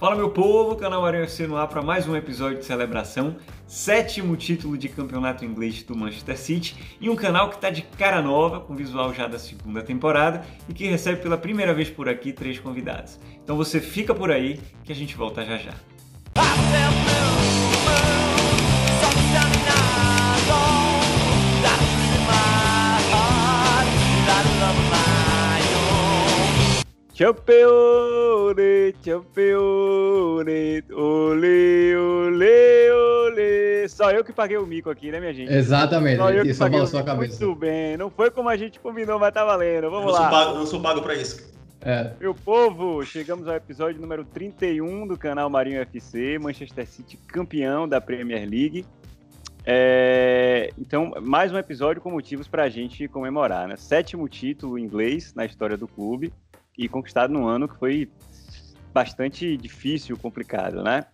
Fala meu povo, canal Marinho FC no ar para mais um episódio de celebração, sétimo título de campeonato inglês do Manchester City e um canal que está de cara nova, com visual já da segunda temporada e que recebe pela primeira vez por aqui três convidados. Então você fica por aí que a gente volta já já. Campeone, campeone, ole, ole, ole. Só eu que paguei o mico aqui, né, minha gente? Exatamente, só eu que só paguei o sua cabeça. Muito bem, não foi como a gente combinou, mas tá valendo. Vamos eu lá. Sou pago, eu sou pago pra isso. É. Meu povo, chegamos ao episódio número 31 do canal Marinho FC, Manchester City campeão da Premier League. É, então, mais um episódio com motivos para a gente comemorar, né? Sétimo título inglês na história do clube e conquistado num ano que foi bastante difícil, complicado, né?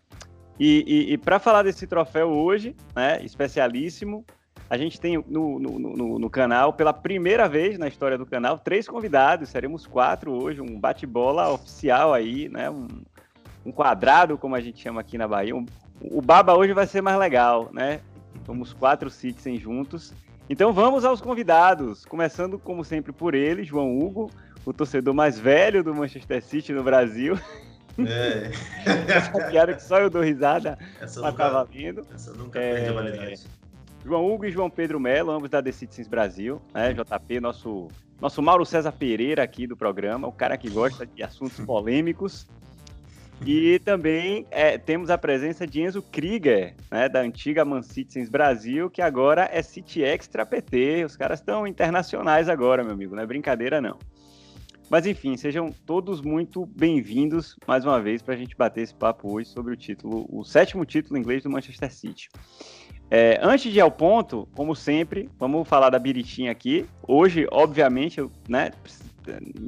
E, e, e para falar desse troféu hoje, né, especialíssimo, a gente tem no, no, no, no, canal, pela primeira vez na história do canal, três convidados, seremos quatro hoje, um bate-bola oficial aí, né? Um, um, quadrado, como a gente chama aqui na Bahia. Um, o Baba hoje vai ser mais legal, né? Somos quatro citizens juntos. Então vamos aos convidados, começando como sempre por ele, João Hugo, o torcedor mais velho do Manchester City no Brasil. É. Essa piada que só eu dou risada, essa mas nunca, tá valendo. Essa nunca é... perde a validade. João Hugo e João Pedro Melo, ambos da The Citizens Brasil, né? JP, nosso, nosso Mauro César Pereira aqui do programa, o cara que gosta de assuntos polêmicos. E também é, temos a presença de Enzo Krieger, né, da antiga Man Citizens Brasil, que agora é City Extra PT. Os caras estão internacionais agora, meu amigo, não é brincadeira não. Mas enfim, sejam todos muito bem-vindos mais uma vez para a gente bater esse papo hoje sobre o título, o sétimo título inglês do Manchester City. É, antes de ir ao ponto, como sempre, vamos falar da Biritinha aqui. Hoje, obviamente, eu, né,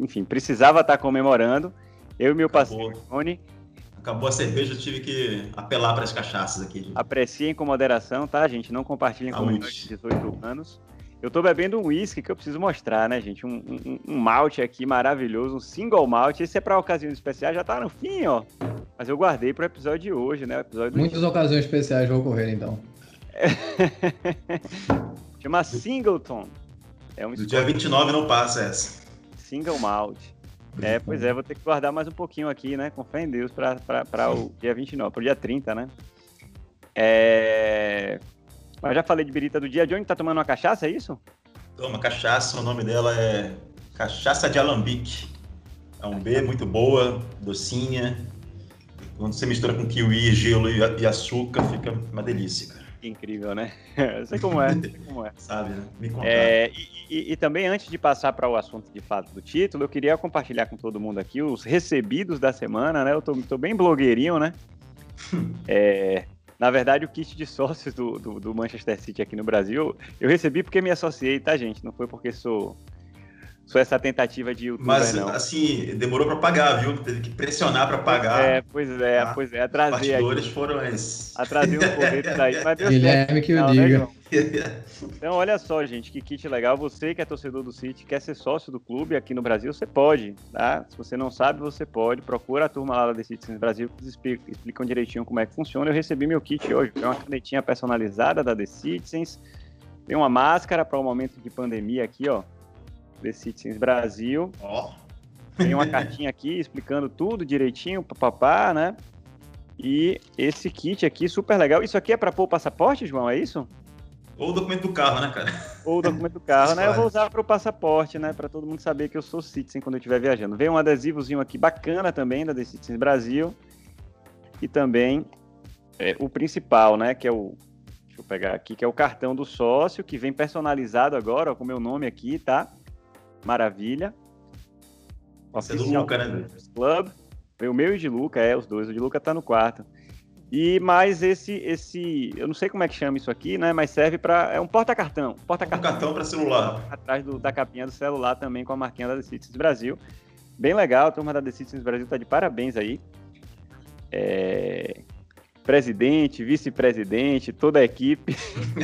enfim, precisava estar comemorando. Eu e meu parceiro Tony. Acabou a cerveja, eu tive que apelar para as cachaças aqui. Apreciem com moderação, tá, gente? Não compartilhem com menores de 18 anos. Eu tô bebendo um whisky que eu preciso mostrar, né, gente? Um, um, um malte aqui maravilhoso, um single malt. Esse é para ocasiões especiais, já tá no fim, ó. Mas eu guardei pro episódio de hoje, né? episódio Muitas ocasiões especiais vão ocorrer, então. Chama Singleton. É um Do dia 29 não passa essa. Single malt. É, pois é, vou ter que guardar mais um pouquinho aqui, né? Com fé em Deus, para o dia 29, para o dia 30, né? É... Mas já falei de birita do dia. Johnny tá tomando uma cachaça, é isso? Toma, cachaça, o nome dela é Cachaça de Alambique. É um B muito boa, docinha. Quando você mistura com kiwi, gelo e açúcar, fica uma delícia, cara. Incrível, né? sei como é, sei como é. Sabe, né? Me contar. É, e, e, e, também, antes de passar para o assunto de fato do título, eu queria compartilhar com todo mundo aqui os recebidos da semana, né? Eu tô, tô bem blogueirinho, né? é, na verdade, o kit de sócios do, do, do, Manchester City aqui no Brasil, eu recebi porque me associei, tá, gente? Não foi porque sou, sou essa tentativa de youtuber, Mas, não. assim, demorou para pagar, viu? Teve que pressionar para pagar. É, pois é, tá? pois é. Atrasei Os bastidores foram esses. Atrasei um boleto daí, mas deu Guilherme que eu né, diga. Né, então, olha só, gente, que kit legal. Você que é torcedor do City, quer ser sócio do clube aqui no Brasil, você pode, tá? Se você não sabe, você pode. Procura a turma lá da The Citizens Brasil que explicam, explicam direitinho como é que funciona. Eu recebi meu kit hoje. É uma canetinha personalizada da The Citizens. Tem uma máscara para o um momento de pandemia aqui, ó. The Citizens Brasil. Ó. Oh. Tem uma cartinha aqui explicando tudo direitinho, papapá, né? E esse kit aqui, super legal. Isso aqui é para pôr o passaporte, João, é isso? Ou o documento do carro, né, cara? Ou o documento do carro, né? Eu vou usar para o passaporte, né? Para todo mundo saber que eu sou citizen quando eu estiver viajando. Veio um adesivozinho aqui bacana também da The Citizens Brasil. E também é, o principal, né? Que é o. Deixa eu pegar aqui, que é o cartão do sócio, que vem personalizado agora, ó, com o meu nome aqui, tá? Maravilha. Você é do Luca, né? Club. O meu e de Luca, é, os dois. O de Luca tá no quarto. E mais esse, esse, eu não sei como é que chama isso aqui, né? Mas serve para é um porta-cartão, porta-cartão porta para celular. Atrás do, da capinha do celular também com a marquinha da The Citizens Brasil. Bem legal, a turma da The Citizens Brasil tá de parabéns aí. É... Presidente, vice-presidente, toda a equipe.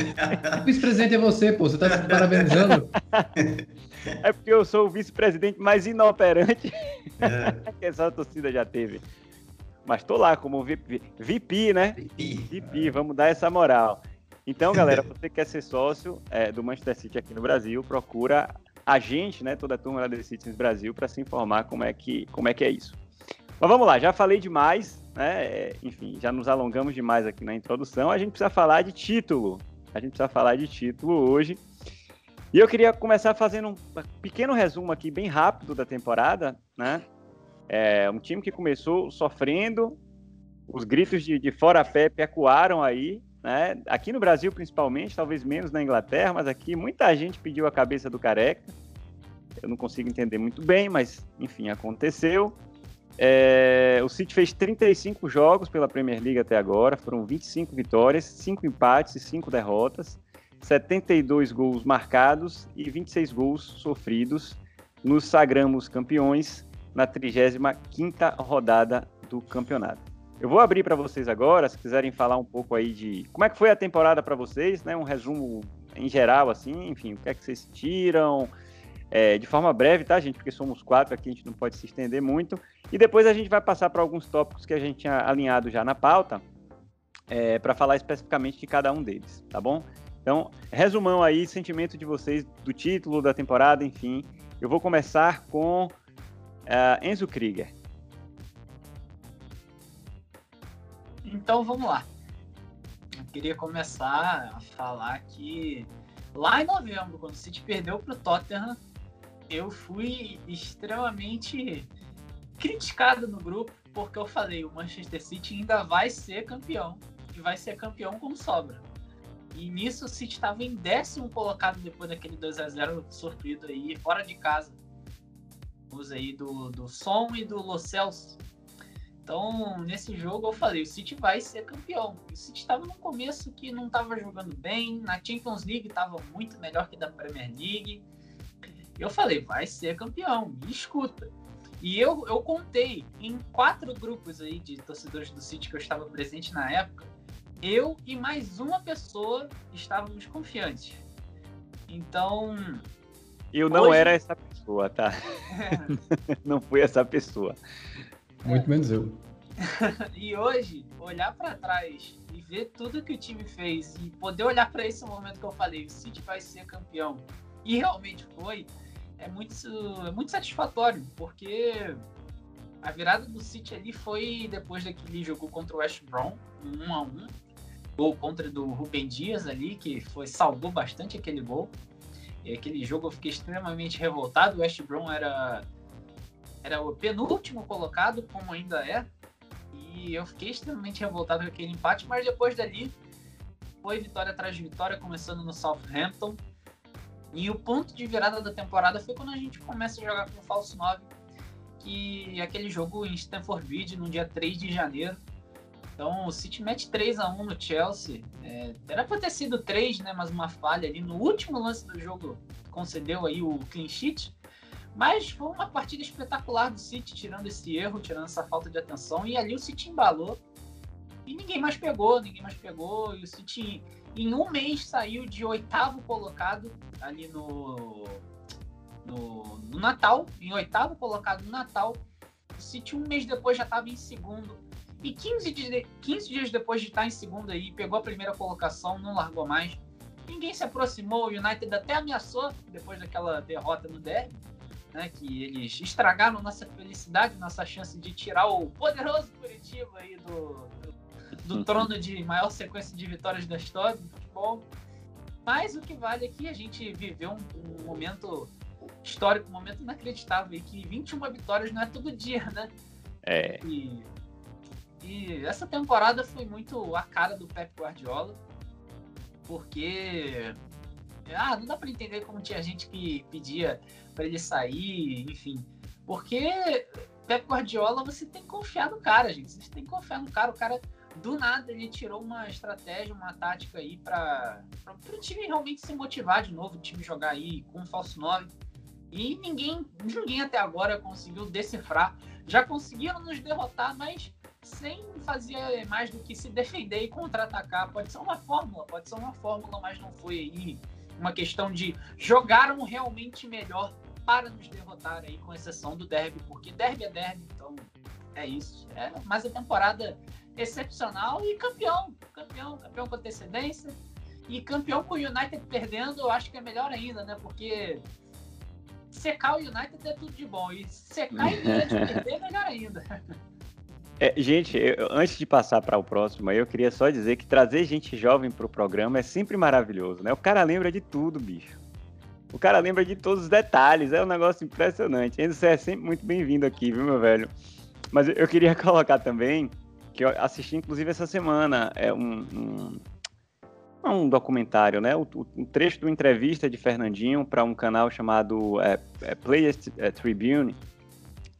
vice-presidente é você, pô, você tá se parabenizando. É porque eu sou o vice-presidente mais inoperante é. que essa torcida já teve. Mas tô lá como VP, VP né? VP. VP, vamos dar essa moral. Então, galera, você quer ser sócio é, do Manchester City aqui no Brasil, procura a gente, né, toda a turma da The Citizens Brasil, para se informar como é, que, como é que é isso. Mas vamos lá, já falei demais, né? É, enfim, já nos alongamos demais aqui na introdução. A gente precisa falar de título. A gente precisa falar de título hoje. E eu queria começar fazendo um pequeno resumo aqui, bem rápido da temporada, né? É um time que começou sofrendo, os gritos de, de fora Pepe ecoaram aí, né? Aqui no Brasil, principalmente, talvez menos na Inglaterra, mas aqui muita gente pediu a cabeça do Careca. Eu não consigo entender muito bem, mas enfim, aconteceu. É, o City fez 35 jogos pela Premier League até agora, foram 25 vitórias, 5 empates e 5 derrotas, 72 gols marcados e 26 gols sofridos. Nos sagramos campeões na 35ª rodada do campeonato. Eu vou abrir para vocês agora, se quiserem falar um pouco aí de como é que foi a temporada para vocês, né? Um resumo em geral, assim, enfim, o que é que vocês tiram, é, de forma breve, tá, gente? Porque somos quatro aqui, a gente não pode se estender muito. E depois a gente vai passar para alguns tópicos que a gente tinha alinhado já na pauta, é, para falar especificamente de cada um deles, tá bom? Então, resumão aí, sentimento de vocês do título da temporada, enfim. Eu vou começar com uh, Enzo Krieger. Então vamos lá. Eu queria começar a falar que lá em novembro, quando o City perdeu para o Tottenham, eu fui extremamente criticado no grupo porque eu falei o Manchester City ainda vai ser campeão e vai ser campeão com sobra. E nisso o City estava em décimo colocado depois daquele 2 a 0 sofrido aí fora de casa. Aí do, do Som e do Lo Celso. Então, nesse jogo eu falei, o City vai ser campeão. O City estava no começo que não estava jogando bem, na Champions League estava muito melhor que da Premier League. Eu falei, vai ser campeão, me escuta. E eu, eu contei em quatro grupos aí de torcedores do City que eu estava presente na época, eu e mais uma pessoa estávamos confiantes. Então. Eu não hoje... era essa pessoa, tá? É. não fui essa pessoa. Muito menos eu. e hoje, olhar para trás e ver tudo que o time fez e poder olhar para esse momento que eu falei, o City vai ser campeão, e realmente foi, é muito, é muito satisfatório, porque a virada do City ali foi depois daquele jogo contra o West Brom, um 1 a 1 gol contra do Rubem Dias ali, que foi salvou bastante aquele gol. E aquele jogo eu fiquei extremamente revoltado. O West Brom era era o penúltimo colocado, como ainda é. E eu fiquei extremamente revoltado com aquele empate, mas depois dali foi vitória atrás de vitória, começando no Southampton. E o ponto de virada da temporada foi quando a gente começa a jogar com o falso 9, que aquele jogo em Stamford Bridge no dia 3 de janeiro. Então o City mete 3 a 1 no Chelsea. É, era para ter sido 3, né, mas uma falha ali no último lance do jogo concedeu aí o clean sheet. Mas foi uma partida espetacular do City, tirando esse erro, tirando essa falta de atenção. E ali o City embalou. E ninguém mais pegou, ninguém mais pegou. E o City em um mês saiu de oitavo colocado ali no, no, no Natal, em oitavo colocado no Natal. O City um mês depois já estava em segundo. E 15 dias, 15 dias depois de estar em segundo aí, pegou a primeira colocação, não largou mais. Ninguém se aproximou, o United até ameaçou depois daquela derrota no derby, né, que eles estragaram nossa felicidade, nossa chance de tirar o poderoso Curitiba aí do, do trono de maior sequência de vitórias da história do futebol. Mas o que vale é que a gente viveu um, um momento histórico, um momento inacreditável, e que 21 vitórias não é todo dia, né? É. E, e essa temporada foi muito a cara do Pep Guardiola, porque ah, não dá para entender como tinha gente que pedia para ele sair, enfim. Porque Pep Guardiola, você tem que confiar no cara, gente. Você tem que confiar no cara. O cara do nada ele tirou uma estratégia, uma tática aí para o time realmente se motivar de novo, o time jogar aí com um falso 9. E ninguém, ninguém até agora conseguiu decifrar. Já conseguiram nos derrotar, mas sem fazer mais do que se defender e contra-atacar. Pode ser uma fórmula, pode ser uma fórmula, mas não foi aí uma questão de jogaram realmente melhor para nos derrotar aí, com exceção do derby, porque derby é derby, então É isso. É mais uma temporada excepcional e campeão. Campeão, campeão com antecedência. E campeão com o United perdendo, eu acho que é melhor ainda, né? Porque secar o United é tudo de bom. E secar e perder é melhor ainda. É, gente, eu, antes de passar para o próximo, eu queria só dizer que trazer gente jovem para o programa é sempre maravilhoso, né? O cara lembra de tudo, bicho. O cara lembra de todos os detalhes, é um negócio impressionante. Enzo, você é sempre muito bem-vindo aqui, viu, meu velho? Mas eu queria colocar também, que eu assisti inclusive essa semana, é um, um, um documentário, né? Um trecho de uma entrevista de Fernandinho para um canal chamado é, é Players é, Tribune,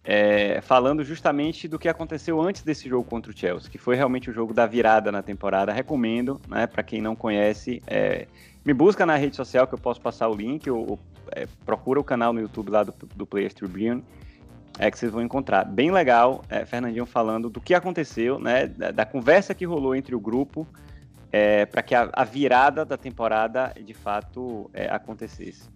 é, falando justamente do que aconteceu antes desse jogo contra o Chelsea, que foi realmente o jogo da virada na temporada. Recomendo, né, para quem não conhece, é, me busca na rede social que eu posso passar o link, ou, ou é, procura o canal no YouTube lá do, do Players Tribune, é que vocês vão encontrar. Bem legal, é, Fernandinho falando do que aconteceu, né, da, da conversa que rolou entre o grupo é, para que a, a, virada da temporada de fato é, acontecesse.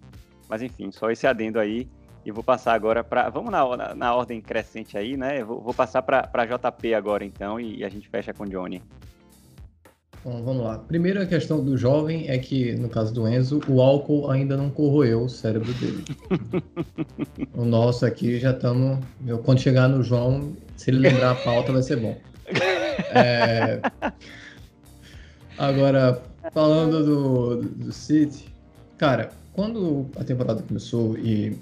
Mas enfim, só esse adendo aí. E vou passar agora para. Vamos na, na, na, ordem crescente aí, né? Vou, vou passar para JP agora, então, e, e, a gente fecha com o Johnny. Bom, vamos lá. Primeiro, a questão do jovem é que, no caso do Enzo, o álcool ainda não corroeu o cérebro dele. o nosso aqui já estamos. Quando chegar no João, se ele lembrar a pauta, vai ser bom. É... Agora, falando do, do City, cara, quando a temporada começou e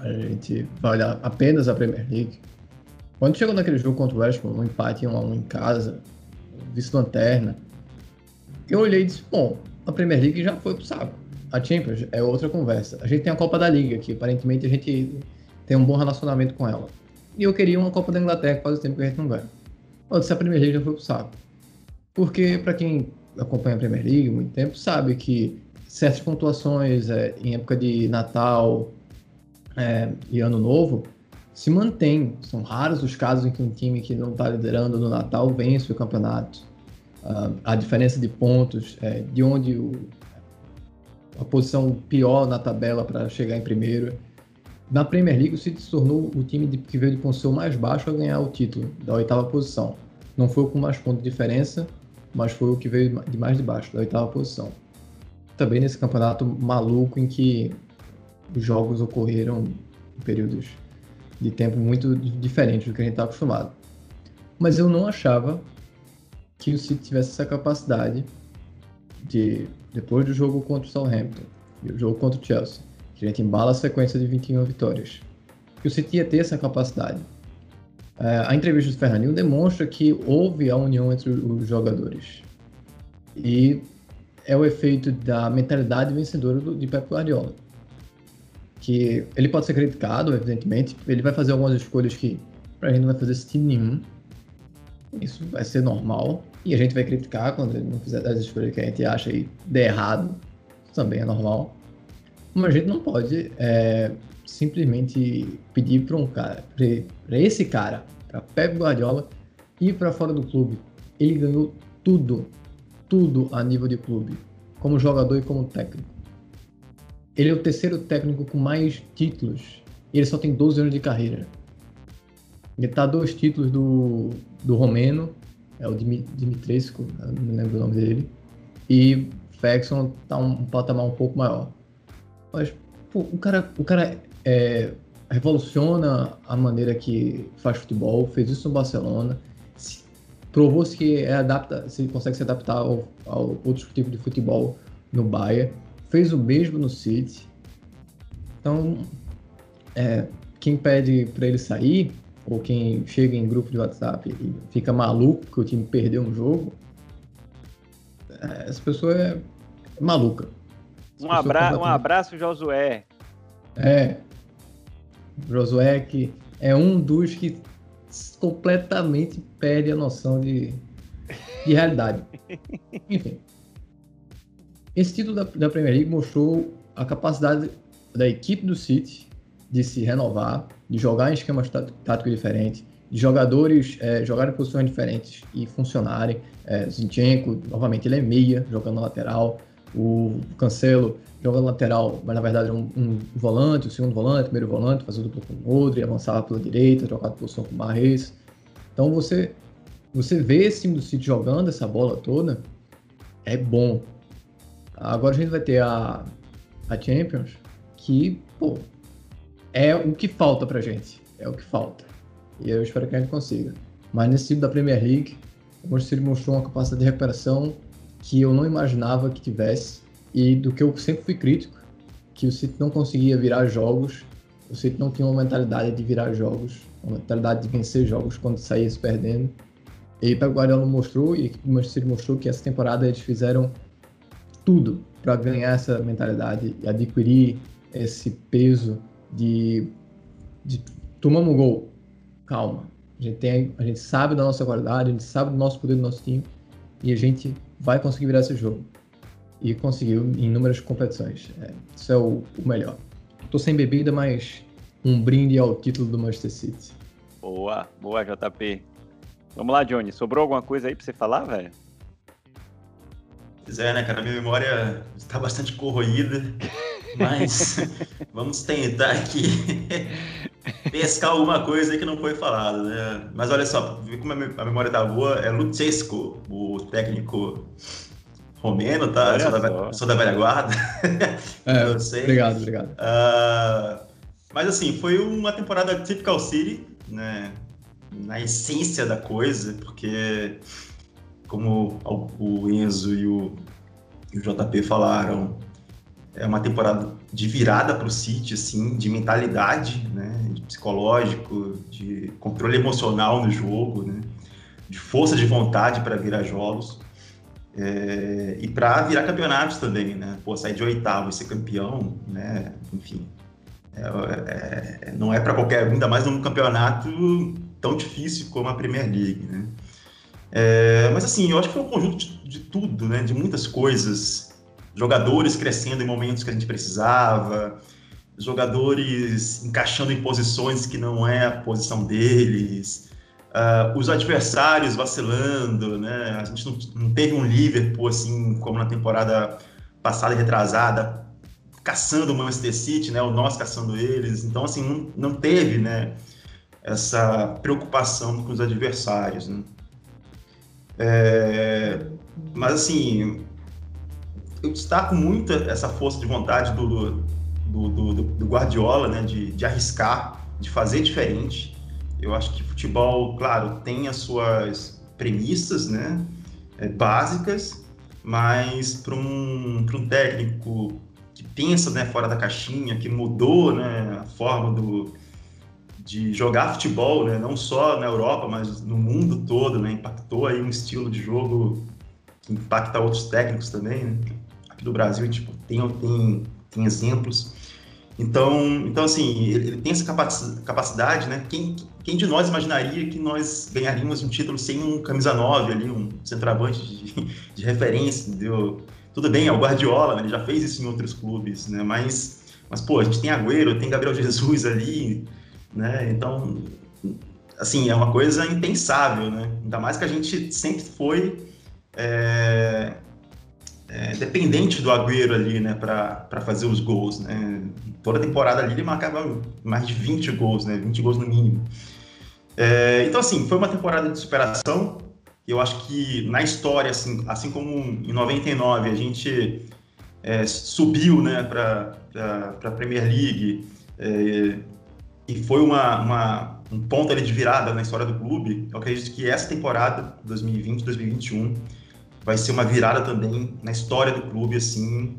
a gente vai olhar apenas a Premier League. Quando chegou naquele jogo contra o West Ham, um empate 1 a 1 em casa, vice-lanterna, eu olhei e disse, bom, a Premier League já foi pro saco. A Champions é outra conversa. A gente tem a Copa da Liga, que aparentemente a gente tem um bom relacionamento com ela. E eu queria uma Copa da Inglaterra, que faz o tempo que a gente não ganha. Eu disse, a Premier League já foi pro saco. Porque, para quem acompanha a Premier League há muito tempo, sabe que certas pontuações é, em época de Natal, é, e Ano Novo se mantém. São raros os casos em que um time que não está liderando no Natal vence o campeonato. Uh, a diferença de pontos, é, de onde o, a posição pior na tabela para chegar em primeiro. Na Premier League, o City se tornou o time de, que veio de posição mais baixo a ganhar o título, da oitava posição. Não foi com mais pontos de diferença, mas foi o que veio de mais de baixo, da oitava posição. Também nesse campeonato maluco em que os jogos ocorreram em períodos de tempo muito diferentes do que a gente está acostumado. Mas eu não achava que o City tivesse essa capacidade de, depois do jogo contra o Southampton e o jogo contra o Chelsea, que a gente embala a sequência de 21 vitórias, que o City ia ter essa capacidade. É, a entrevista do Fernandinho demonstra que houve a união entre os jogadores. E é o efeito da mentalidade vencedora do, de Pep Guardiola que ele pode ser criticado, evidentemente, ele vai fazer algumas escolhas que pra gente não vai fazer sentido nenhum. Isso vai ser normal. E a gente vai criticar quando ele não fizer as escolhas que a gente acha e der errado. Isso também é normal. Mas a gente não pode é, simplesmente pedir para um cara, para esse cara, para Pep Guardiola, ir para fora do clube. Ele ganhou tudo, tudo a nível de clube, como jogador e como técnico. Ele é o terceiro técnico com mais títulos. E ele só tem 12 anos de carreira. Ele tá dois títulos do, do romeno, é o Dimitrescu, não lembro o nome dele. E Ferguson tá um, um patamar um pouco maior. Mas, pô, o cara, o cara é, revoluciona a maneira que faz futebol, fez isso no Barcelona, provou-se que é adapta, se consegue se adaptar ao, ao outro tipo de futebol no Bayern fez o mesmo no City. Então, é, quem pede para ele sair, ou quem chega em grupo de WhatsApp e fica maluco que o time perdeu um jogo, é, essa pessoa é maluca. um, abra um abraço, Josué. É. Josué que é um dos que completamente perde a noção de, de realidade. Enfim. Esse título da, da Premier League mostrou a capacidade da equipe do City de se renovar, de jogar em esquemas táticos diferentes, de jogadores é, jogarem em posições diferentes e funcionarem. É, Zinchenko, novamente, ele é meia, jogando na lateral. O Cancelo jogando lateral, mas na verdade é um, um volante, o segundo volante, primeiro volante, fazendo dupla com o Odri, avançava pela direita, jogava posição com o Marres. Então você, você vê esse time do City jogando essa bola toda, é bom. Agora a gente vai ter a, a Champions, que, pô, é o que falta pra gente. É o que falta. E eu espero que a gente consiga. Mas nesse time da Premier League, o Manchester City mostrou uma capacidade de recuperação que eu não imaginava que tivesse e do que eu sempre fui crítico, que o City não conseguia virar jogos, o City não tinha uma mentalidade de virar jogos, uma mentalidade de vencer jogos quando saísse perdendo. E o Guardiola mostrou e o Manchester City mostrou que essa temporada eles fizeram tudo para ganhar essa mentalidade e adquirir esse peso de, de tomamos um gol, calma. A gente, tem, a gente sabe da nossa qualidade, a gente sabe do nosso poder do nosso time e a gente vai conseguir virar esse jogo. E conseguiu em inúmeras competições. É, isso é o, o melhor. Tô sem bebida, mas um brinde ao título do Manchester City. Boa, boa, JP. Vamos lá, Johnny. Sobrou alguma coisa aí pra você falar, velho? Pois é, né, cara? Minha memória está bastante corroída, mas vamos tentar aqui pescar alguma coisa que não foi falada, né? Mas olha só, ver como a memória tá boa, é Lucesco, o técnico romeno, tá? Sou, da, sou da, velha guarda. É, eu sei. Obrigado, obrigado. Uh, mas assim, foi uma temporada typical City, né? Na essência da coisa, porque como o Enzo e o, JP falaram, é uma temporada de virada para o City, assim, de mentalidade, né, de psicológico, de controle emocional no jogo, né, de força de vontade para virar jogos é, e para virar campeonatos também, né, pô, sair de oitavo e ser campeão, né, enfim, é, é, não é para qualquer, ainda mais num campeonato tão difícil como a Premier League, né. É, mas assim, eu acho que foi um conjunto de, de tudo, né, de muitas coisas jogadores crescendo em momentos que a gente precisava, jogadores encaixando em posições que não é a posição deles, uh, os adversários vacilando, né? A gente não, não, teve um Liverpool assim como na temporada passada e retrasada, caçando o Manchester City, né? O nós caçando eles. Então assim não, não teve, né? Essa preocupação com os adversários, né? É, mas assim eu destaco muito essa força de vontade do, do, do, do Guardiola, né, de, de arriscar, de fazer diferente. Eu acho que futebol, claro, tem as suas premissas, né, é, básicas, mas para um, um técnico que pensa né, fora da caixinha, que mudou né, a forma do, de jogar futebol, né, não só na Europa, mas no mundo todo, né, impactou aí um estilo de jogo que impacta outros técnicos também, né? aqui do Brasil, tipo, tem, tem, tem exemplos. Então, então assim, ele tem essa capacidade, né? Quem, quem de nós imaginaria que nós ganharíamos um título sem um camisa 9 ali, um centroavante de, de referência, entendeu? Tudo bem, é o Guardiola, né? ele já fez isso em outros clubes, né? Mas, mas pô, a gente tem Agüero, tem Gabriel Jesus ali, né? Então, assim, é uma coisa impensável, né? Ainda mais que a gente sempre foi é, é, dependente do Agüero ali, né, para fazer os gols, né? Toda temporada ali ele marcava mais de 20 gols, né, 20 gols no mínimo. É, então, assim, foi uma temporada de superação. Eu acho que na história, assim, assim como em 99 a gente é, subiu, né, para a Premier League e foi uma, uma, um ponto ali de virada na história do clube, eu acredito que essa temporada, 2020-2021, vai ser uma virada também na história do clube, assim,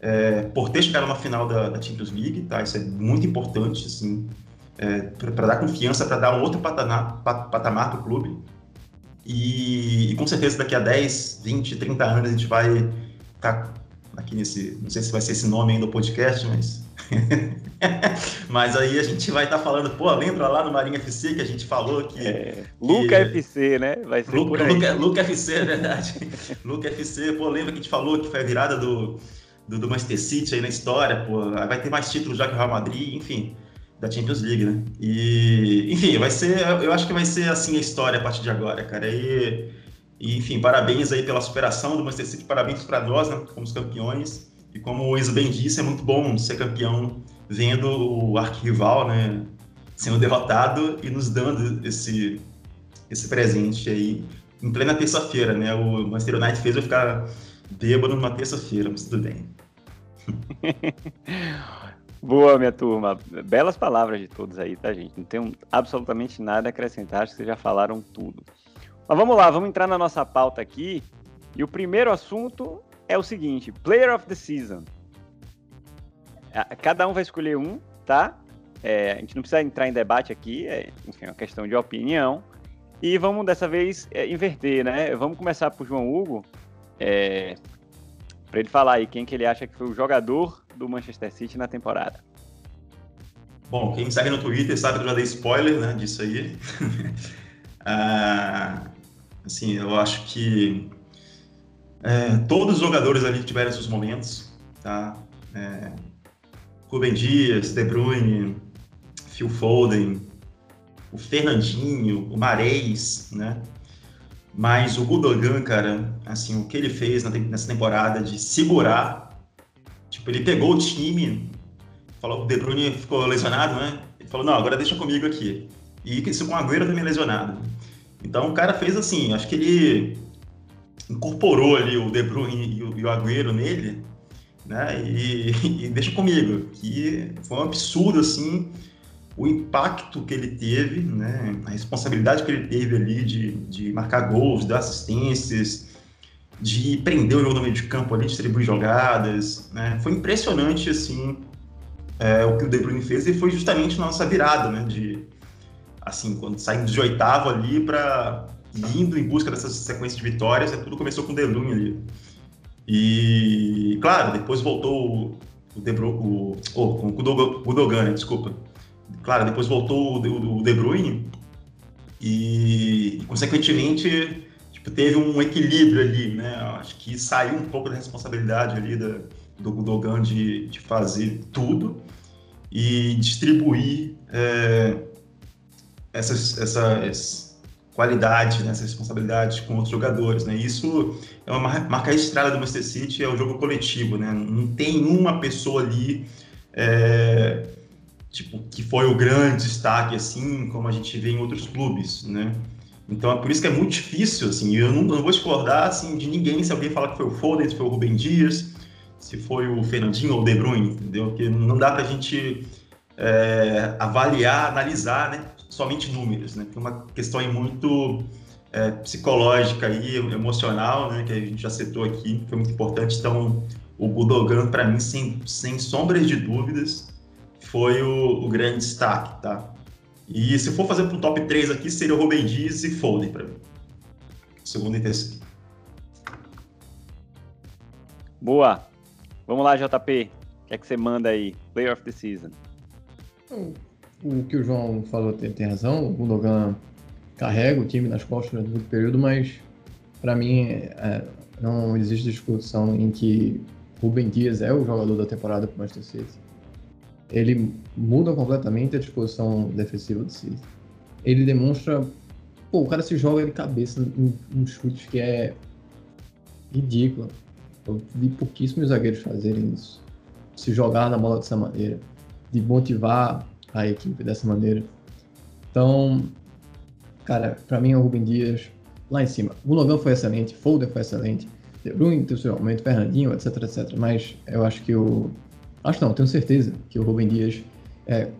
é, por ter chegado na final da, da, Champions League, tá? Isso é muito importante, assim, é, para dar confiança, para dar um outro patamar, patamar para o clube. E, e, com certeza daqui a 10, 20, 30 anos a gente vai estar tá aqui nesse, não sei se vai ser esse nome ainda do podcast, mas Mas aí a gente vai estar tá falando, pô, lembra lá no Marinha FC que a gente falou que. É, Luca que... FC, né? Vai ser Luca, Luca, Luca, FC, é verdade. Luca FC, pô, lembra que a gente falou que foi a virada do, do, do Manchester City aí na história, pô, vai ter mais títulos já que o Real Madrid, enfim, da Champions League, né? E, enfim, vai ser, eu acho que vai ser assim a história a partir de agora, cara. E, e enfim, parabéns aí pela superação do Manchester City, parabéns para nós, né, como campeões. E como o Enzo bem disse, é muito bom ser campeão vendo o arquirrival né, sendo derrotado e nos dando esse, esse presente aí em plena terça-feira, né? O Manchester United fez eu ficar bêbado numa terça-feira, mas tudo bem. Boa, minha turma. Belas palavras de todos aí, tá, gente? Não tenho absolutamente nada a acrescentar, acho que vocês já falaram tudo. Mas vamos lá, vamos entrar na nossa pauta aqui. E o primeiro assunto é o seguinte: Player of the Season. Cada um vai escolher um, tá? É, a gente não precisa entrar em debate aqui, é enfim, é uma questão de opinião. E vamos dessa vez é, inverter, né? Vamos começar por João Hugo, é, para ele falar aí quem que ele acha que foi o jogador do Manchester City na temporada. Bom, quem me segue no Twitter sabe que eu já dei spoiler né, disso aí. ah, assim, eu acho que é, todos os jogadores ali tiveram seus momentos, tá? É, Rubem Dias, De Bruyne, Phil Foden, o Fernandinho, o Mares, né? Mas o Gudogan, cara, assim, o que ele fez nessa temporada de segurar, tipo, ele pegou o time, falou, o De Bruyne ficou lesionado, né? Ele falou, não, agora deixa comigo aqui. E isso com o Agüero também lesionado. Então o cara fez assim, acho que ele incorporou ali o De Bruyne e o, e o Agüero nele, né? E, e deixa comigo, que foi um absurdo, assim, o impacto que ele teve, né, a responsabilidade que ele teve ali de, de marcar gols, dar assistências, de prender o jogo no meio de campo ali, distribuir jogadas, né, foi impressionante, assim, é, o que o De Bruyne fez e foi justamente na nossa virada, né, de, assim, quando saímos de oitavo ali para indo em busca dessas sequências de vitórias, tudo começou com o De Bruyne ali. E, claro, depois voltou o, De Bruyne, o, oh, com o Gudogan, né, desculpa, Claro, depois voltou o, De Bruyne e, consequentemente, tipo, teve um equilíbrio ali, né? Acho que saiu um pouco da responsabilidade ali da, do Gudogan de, de fazer tudo e distribuir é, essas, essas qualidades, né, essas responsabilidades com outros jogadores, né? Isso é uma marca registrada do Manchester City, é o jogo coletivo, né? Não tem uma pessoa ali é, tipo, que foi o grande destaque, assim, como a gente vê em outros clubes, né? Então, é por isso que é muito difícil, assim, eu não, não vou discordar, assim, de ninguém, se alguém falar que foi o Foden, se foi o Rubem Dias, se foi o Fernandinho ou o De Bruyne, entendeu? Porque não dá pra gente é, avaliar, analisar, né, somente números, né? Porque é uma questão muito é, psicológica e emocional, né, que a gente já citou aqui, que foi muito importante. Então, o Gudogan, para mim, sem, sem sombras de dúvidas, foi o, o, grande destaque, tá? E se for fazer pro top 3 aqui, seria o Rubem Dias e Foden para mim. Segundo e terceiro. Boa. Vamos lá, JP. O que é que você manda aí? Player of the Season. O que o João falou tem, tem razão. O Gundogan carrega o time nas costas durante muito período, mas para mim é, não existe discussão em que Rubem Dias é o jogador da temporada para o Manchester City ele muda completamente a disposição defensiva do City. Ele demonstra, pô, o cara se joga de cabeça em um chute que é ridículo. Eu vi pouquíssimos zagueiros fazerem isso. Se jogar na bola dessa maneira, de motivar a equipe dessa maneira. Então, cara, para mim é o Rubem Dias lá em cima. O Logan foi excelente, Folder foi excelente, De Bruyne, momento, Fernandinho, etc, etc. Mas eu acho que o Acho não, tenho certeza que o Rubem Dias é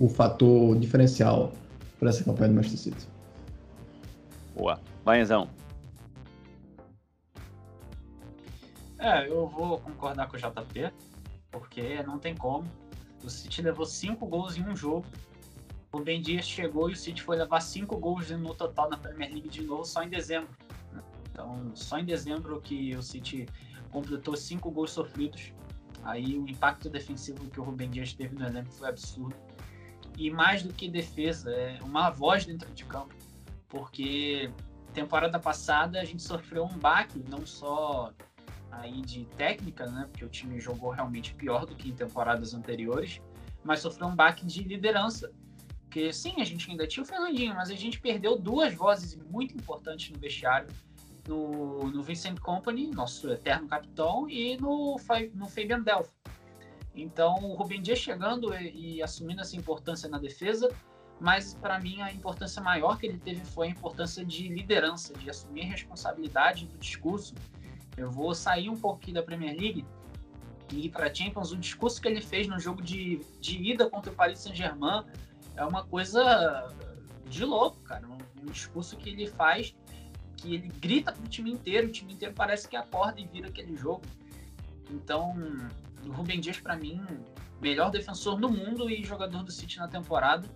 o fator diferencial para essa campanha do Manchester City. Boa. Baianzão. É, eu vou concordar com o JP, porque não tem como. O City levou cinco gols em um jogo. O Ben Dias chegou e o City foi levar cinco gols no total na Premier League de novo só em dezembro. Então, só em dezembro que o City completou cinco gols sofridos Aí o impacto defensivo que o Rubem Dias teve no elenco foi absurdo. E mais do que defesa, é uma voz dentro de campo. Porque temporada passada a gente sofreu um baque, não só aí de técnica, né? Porque o time jogou realmente pior do que em temporadas anteriores, mas sofreu um baque de liderança. Porque sim, a gente ainda tinha o Fernandinho, mas a gente perdeu duas vozes muito importantes no vestiário no, no Vincent Company, nosso eterno capitão, e no, no Fabian Delph. Então, o Rubem Dias chegando e, e, assumindo essa importância na defesa, mas para mim a importância maior que ele teve foi a importância de liderança, de assumir responsabilidade do discurso. Eu vou sair um pouquinho da Premier League e ir para Champions. O discurso que ele fez no jogo de, de ida contra o Paris Saint-Germain é uma coisa de louco, cara. Um, um, discurso que ele faz, que ele grita pro time inteiro, o time inteiro parece que acorda e vira aquele jogo. Então, o Rubem Dias, para mim, melhor defensor do mundo e jogador do City na temporada.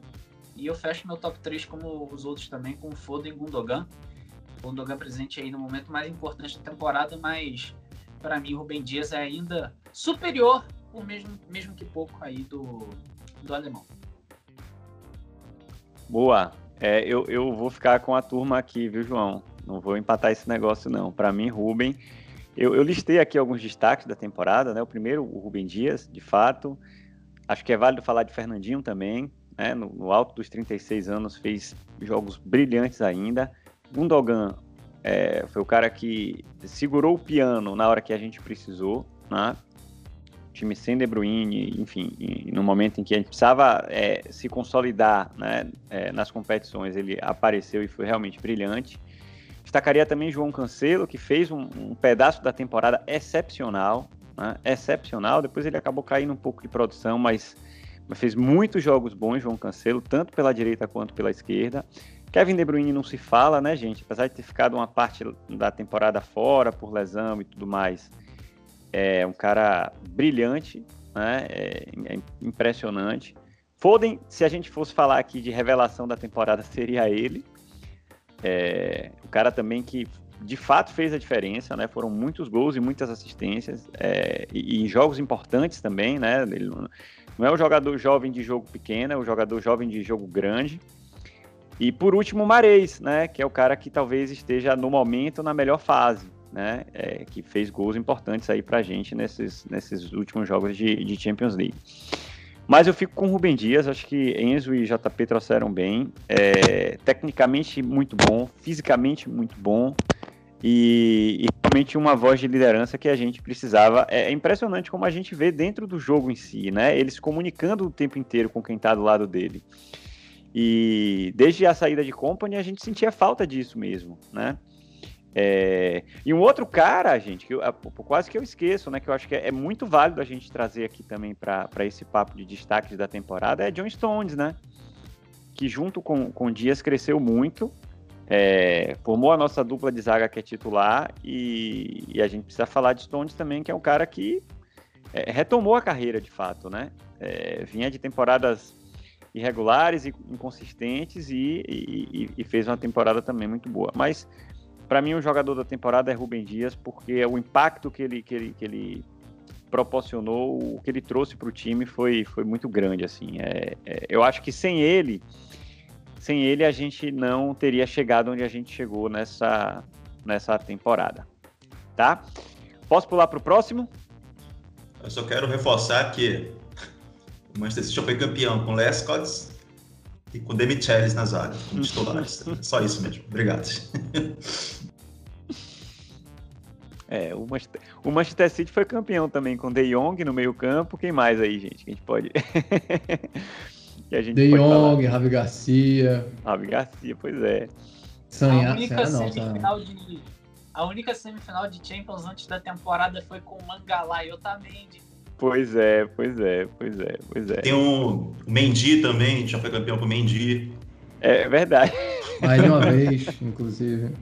E eu fecho meu top 3 como os outros também, com o Foden Gundogan. Gundogan presente aí no momento mais importante da temporada, mas para mim o Rubem Dias é ainda superior, por mesmo, mesmo que pouco aí do, do alemão. Boa. É, eu, eu vou ficar com a turma aqui, viu, João? Não vou empatar esse negócio, não. Para mim, Rubem. Eu, eu, listei aqui alguns destaques da temporada, né? O primeiro, o Rubem Dias, de fato. Acho que é válido falar de Fernandinho também, né? No, no alto dos 36 anos, fez jogos brilhantes ainda. Gundogan é, foi o cara que segurou o piano na hora que a gente precisou, né? time sem De Bruyne, enfim, no momento em que a gente precisava é, se consolidar né, é, nas competições, ele apareceu e foi realmente brilhante. Destacaria também João Cancelo, que fez um, um pedaço da temporada excepcional, né, excepcional. Depois ele acabou caindo um pouco de produção, mas, mas fez muitos jogos bons, João Cancelo, tanto pela direita quanto pela esquerda. Kevin De Bruyne não se fala, né, gente? Apesar de ter ficado uma parte da temporada fora por lesão e tudo mais, é um cara brilhante, né? É, é impressionante. Foden, se a gente fosse falar aqui de revelação da temporada, seria ele. É, o cara também que de fato fez a diferença, né? Foram muitos gols e muitas assistências é, e, e, jogos importantes também, né? Ele não, não é o jogador jovem de jogo pequeno, é o jogador jovem de jogo grande. E por último, Mares, né? Que é o cara que talvez esteja no momento na melhor fase né, é, que fez gols importantes aí pra gente nesses, nesses últimos jogos de, de Champions League. Mas eu fico com o Rubem Dias, acho que Enzo e JP trouxeram bem. É, tecnicamente muito bom, fisicamente muito bom. E, e, realmente uma voz de liderança que a gente precisava. É, é, impressionante como a gente vê dentro do jogo em si, né? Ele se comunicando o tempo inteiro com quem está do lado dele. E desde a saída de Company a gente sentia falta disso mesmo, né? É... E um outro cara, gente, que eu, quase que eu esqueço, né? Que eu acho que é, é muito válido a gente trazer aqui também para esse papo de destaques da temporada, é John Stones, né? Que junto com, com Dias cresceu muito, é, formou a nossa dupla de zaga que é titular, e, e, a gente precisa falar de Stones também, que é um cara que é, retomou a carreira de fato, né? É, vinha de temporadas irregulares e inconsistentes e, e, e fez uma temporada também muito boa. Mas para mim, o jogador da temporada é Rubem Dias, porque o impacto que ele, que ele, que ele proporcionou, o que ele trouxe para o time foi, foi muito grande. assim. É, é, eu acho que sem ele, sem ele a gente não teria chegado onde a gente chegou nessa, nessa temporada. Tá? Posso pular para o próximo? Eu só quero reforçar que o Manchester City foi campeão com Lescott e com Demichelis nas áreas, como titulares. Só isso mesmo. Obrigado. É, o Manchester, o Manchester City foi campeão também com De Jong no meio campo. Quem mais aí, gente? Que a gente pode... que a gente De Jong, Ravi Garcia. Ravi Garcia, pois é. Sonhar, a única semifinal de... A única semifinal de Champions antes da temporada foi com o Mangala e Otamendi. Pois é, pois é, pois é, pois é. Tem o Mendy também, já foi campeão com o Mendy. É verdade. Mais de uma vez, inclusive.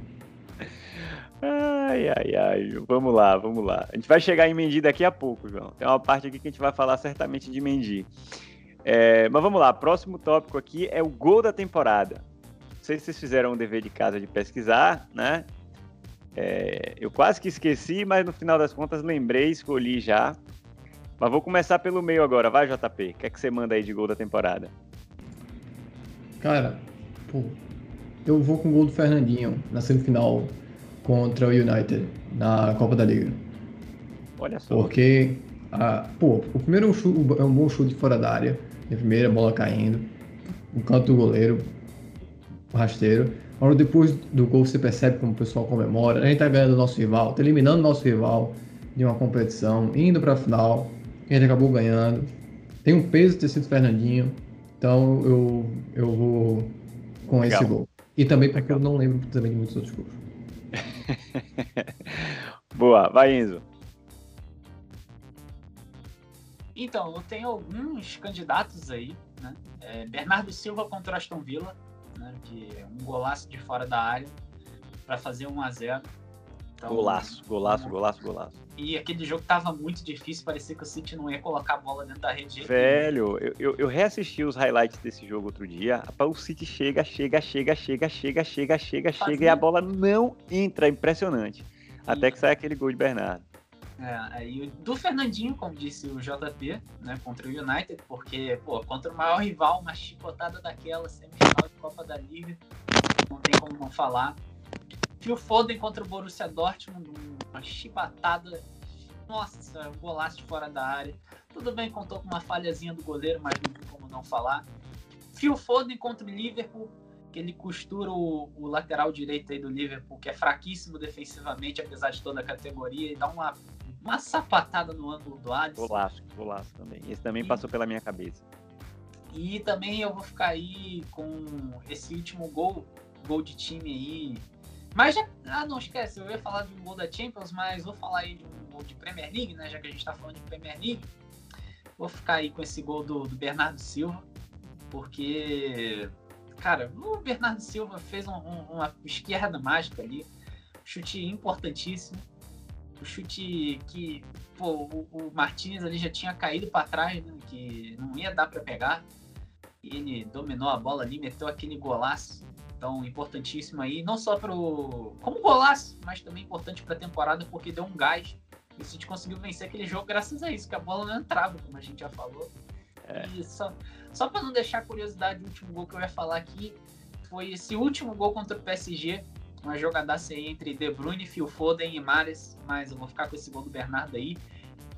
Ai, ai, ai. Vamos lá, vamos lá. A gente vai chegar em Mendy daqui a pouco, João. Tem uma parte aqui que a gente vai falar certamente de Mendy. É, mas vamos lá, próximo tópico aqui é o gol da temporada. Não sei se vocês fizeram o dever de casa de pesquisar, né? É, eu quase que esqueci, mas no final das contas lembrei, escolhi já. Mas vou começar pelo meio agora, vai JP. O que é que você manda aí de gol da temporada? Cara, pô, eu vou com o gol do Fernandinho na semifinal contra o United na Copa da Liga. Olha só. Porque, pô, o primeiro chute, é um bom chute fora da área, a primeira bola caindo, o canto do goleiro, rasteiro. Agora depois do gol você percebe como o pessoal comemora. A gente tá ganhando o nosso rival, tá eliminando o nosso rival de uma competição, indo para a final. A gente acabou ganhando. Tem um peso ter sido Fernandinho. Então eu, eu vou com Legal. esse gol. E também porque Legal. eu não lembro também de muitos outros gols. Boa, vai Enzo. Então, eu tenho alguns candidatos aí, né? É, Bernardo Silva contra Aston Villa, né? De um golaço de fora da área para fazer 1 a 0 então, golaço, golaço, golaço, golaço. E aquele jogo tava muito difícil, parecia que o City não ia colocar a bola dentro da rede. Velho, eu, eu, eu reassisti os highlights desse jogo outro dia. O City chega, chega, chega, chega, chega, chega, chega, chega e a bola não entra. Impressionante. Até que sai aquele gol de Bernardo. É, aí do Fernandinho, como disse o JP, né, contra o United, porque, pô, contra o maior rival, uma chicotada daquela, semifinal de Copa da Liga, não tem como não falar. Phil Foden contra o Borussia Dortmund, uma chibatada, nossa, golaço de fora da área. Tudo bem, contou com uma falhazinha do goleiro, mas não tem como não falar. Phil Foden contra o Liverpool, que ele costura o, o, lateral direito aí do Liverpool, que é fraquíssimo defensivamente, apesar de toda a categoria, e dá uma, uma sapatada no ângulo do Alisson. Golaço, golaço também. Esse também e, passou pela minha cabeça. E também eu vou ficar aí com esse último gol, gol de time aí, mas já. Ah, não esquece, eu ia falar de um gol da Champions, mas vou falar aí de um gol de Premier League, né? Já que a gente tá falando de Premier League. Vou ficar aí com esse gol do, do Bernardo Silva, porque. Cara, o Bernardo Silva fez um, um, uma esquerda mágica ali. Chute importantíssimo. O chute que pô, o, o Martins ali já tinha caído para trás, né, que não ia dar para pegar. E ele dominou a bola ali, meteu aquele golaço. Então, importantíssimo aí, não só pro como golaço, mas também importante para a temporada porque deu um gás. E o City conseguiu vencer aquele jogo graças a isso, que a bola não entrava, como a gente já falou. É. E só, só para não deixar curiosidade, o último gol que eu ia falar aqui foi esse último gol contra o PSG, uma jogadaça aí entre De Bruyne, Phil Foden e Mares, mas eu vou ficar com esse gol do Bernardo aí,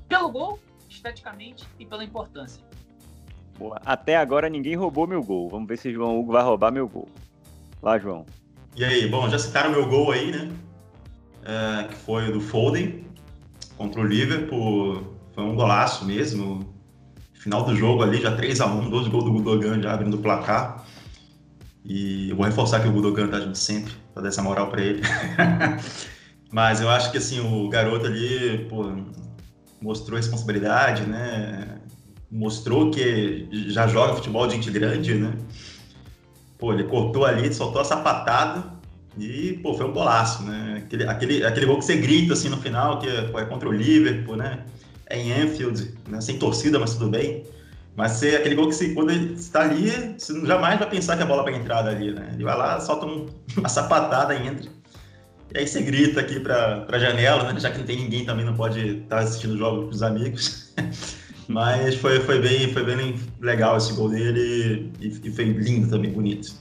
pelo gol, esteticamente e pela importância. Boa. Até agora ninguém roubou meu gol. Vamos ver se João Hugo vai roubar meu gol. Lá, João. E aí, bom, já citaram meu gol aí, né? É, que foi do Foden contra o Liverpool. Foi um golaço mesmo. Final do jogo ali, já 3x1, dois gols do Gudogan já abrindo o placar. E eu vou reforçar que o Gudogan tá junto sempre, pra dar essa moral pra ele. Mas eu acho que assim, o garoto ali, pô, mostrou responsabilidade, né? Mostrou que já joga futebol de gente grande, né? Pô, ele cortou ali, soltou a sapatada e, pô, foi um golaço, né? Aquele, aquele, aquele gol que você grita assim no final, que é, é contra o Liverpool, né? É em Anfield, né? sem torcida, mas tudo bem. Mas você, aquele gol que você, quando ele está ali, você jamais vai pensar que a bola vai entrar ali, né? Ele vai lá, solta um, uma sapatada e entra. E aí você grita aqui para a janela, né? Já que não tem ninguém também, não pode estar tá assistindo o jogo com os amigos. Mas foi, foi, bem, foi bem legal esse gol dele e, e foi lindo também, bonito.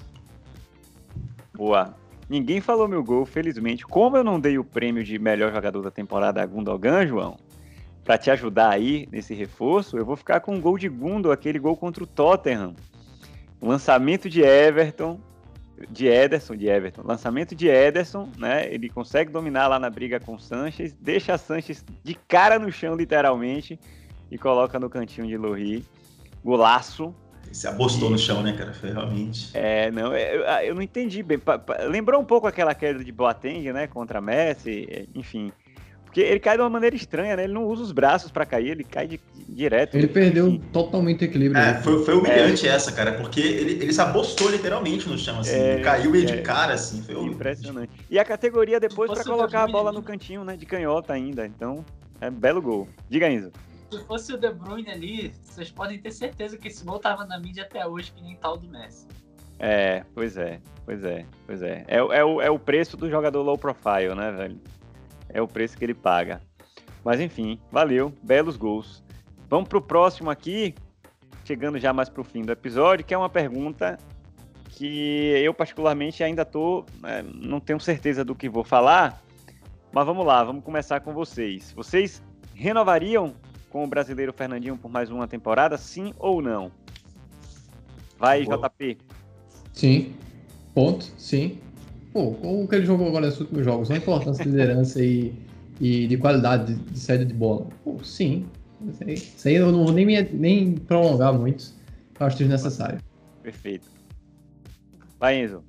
Boa. Ninguém falou meu gol, felizmente. Como eu não dei o prêmio de melhor jogador da temporada a Gundogan, João, para te ajudar aí nesse reforço, eu vou ficar com o gol de Gundo, aquele gol contra o Tottenham. lançamento de Everton, de Ederson, de Everton, lançamento de Ederson, né? Ele consegue dominar lá na briga com o Sanches, deixa Sanches de cara no chão, literalmente, e coloca no cantinho de Lohri. Golaço. Se abostou e... no chão, né, cara? Foi realmente. É, não, eu, eu não entendi bem. Lembrou um pouco aquela queda de Boateng, né, contra Messi, enfim. Porque ele cai de uma maneira estranha, né? Ele não usa os braços para cair, ele cai de, direto. Ele perdeu enfim. totalmente o equilíbrio. É, foi, foi humilhante é. essa, cara, porque ele, ele se abostou literalmente no chão, assim. É, caiu ele é. de cara, assim. Foi Impressionante. E a categoria depois para colocar a bola no cantinho, né? De canhota ainda. Então, é belo gol. Diga, Enzo se fosse o De Bruyne ali, vocês podem ter certeza que esse gol tava na mídia até hoje, que nem tal do Messi. É, pois é, pois é, pois é. É, é, o, é o preço do jogador low profile, né, velho? É o preço que ele paga. Mas enfim, valeu, belos gols. Vamos pro próximo aqui, chegando já mais pro fim do episódio, que é uma pergunta que eu particularmente ainda tô, né, não tenho certeza do que vou falar, mas vamos lá, vamos começar com vocês. Vocês renovariam com o brasileiro Fernandinho por mais uma temporada, sim ou não? Vai, Boa. JP. Sim. Ponto, sim. Pô, o que ele jogou agora nesses últimos jogos, a importância de liderança e, e de qualidade de, de saída de bola. Pô, sim. Isso aí, isso aí eu não vou nem, nem prolongar muito. Eu acho desnecessário. Perfeito. Vai, Enzo.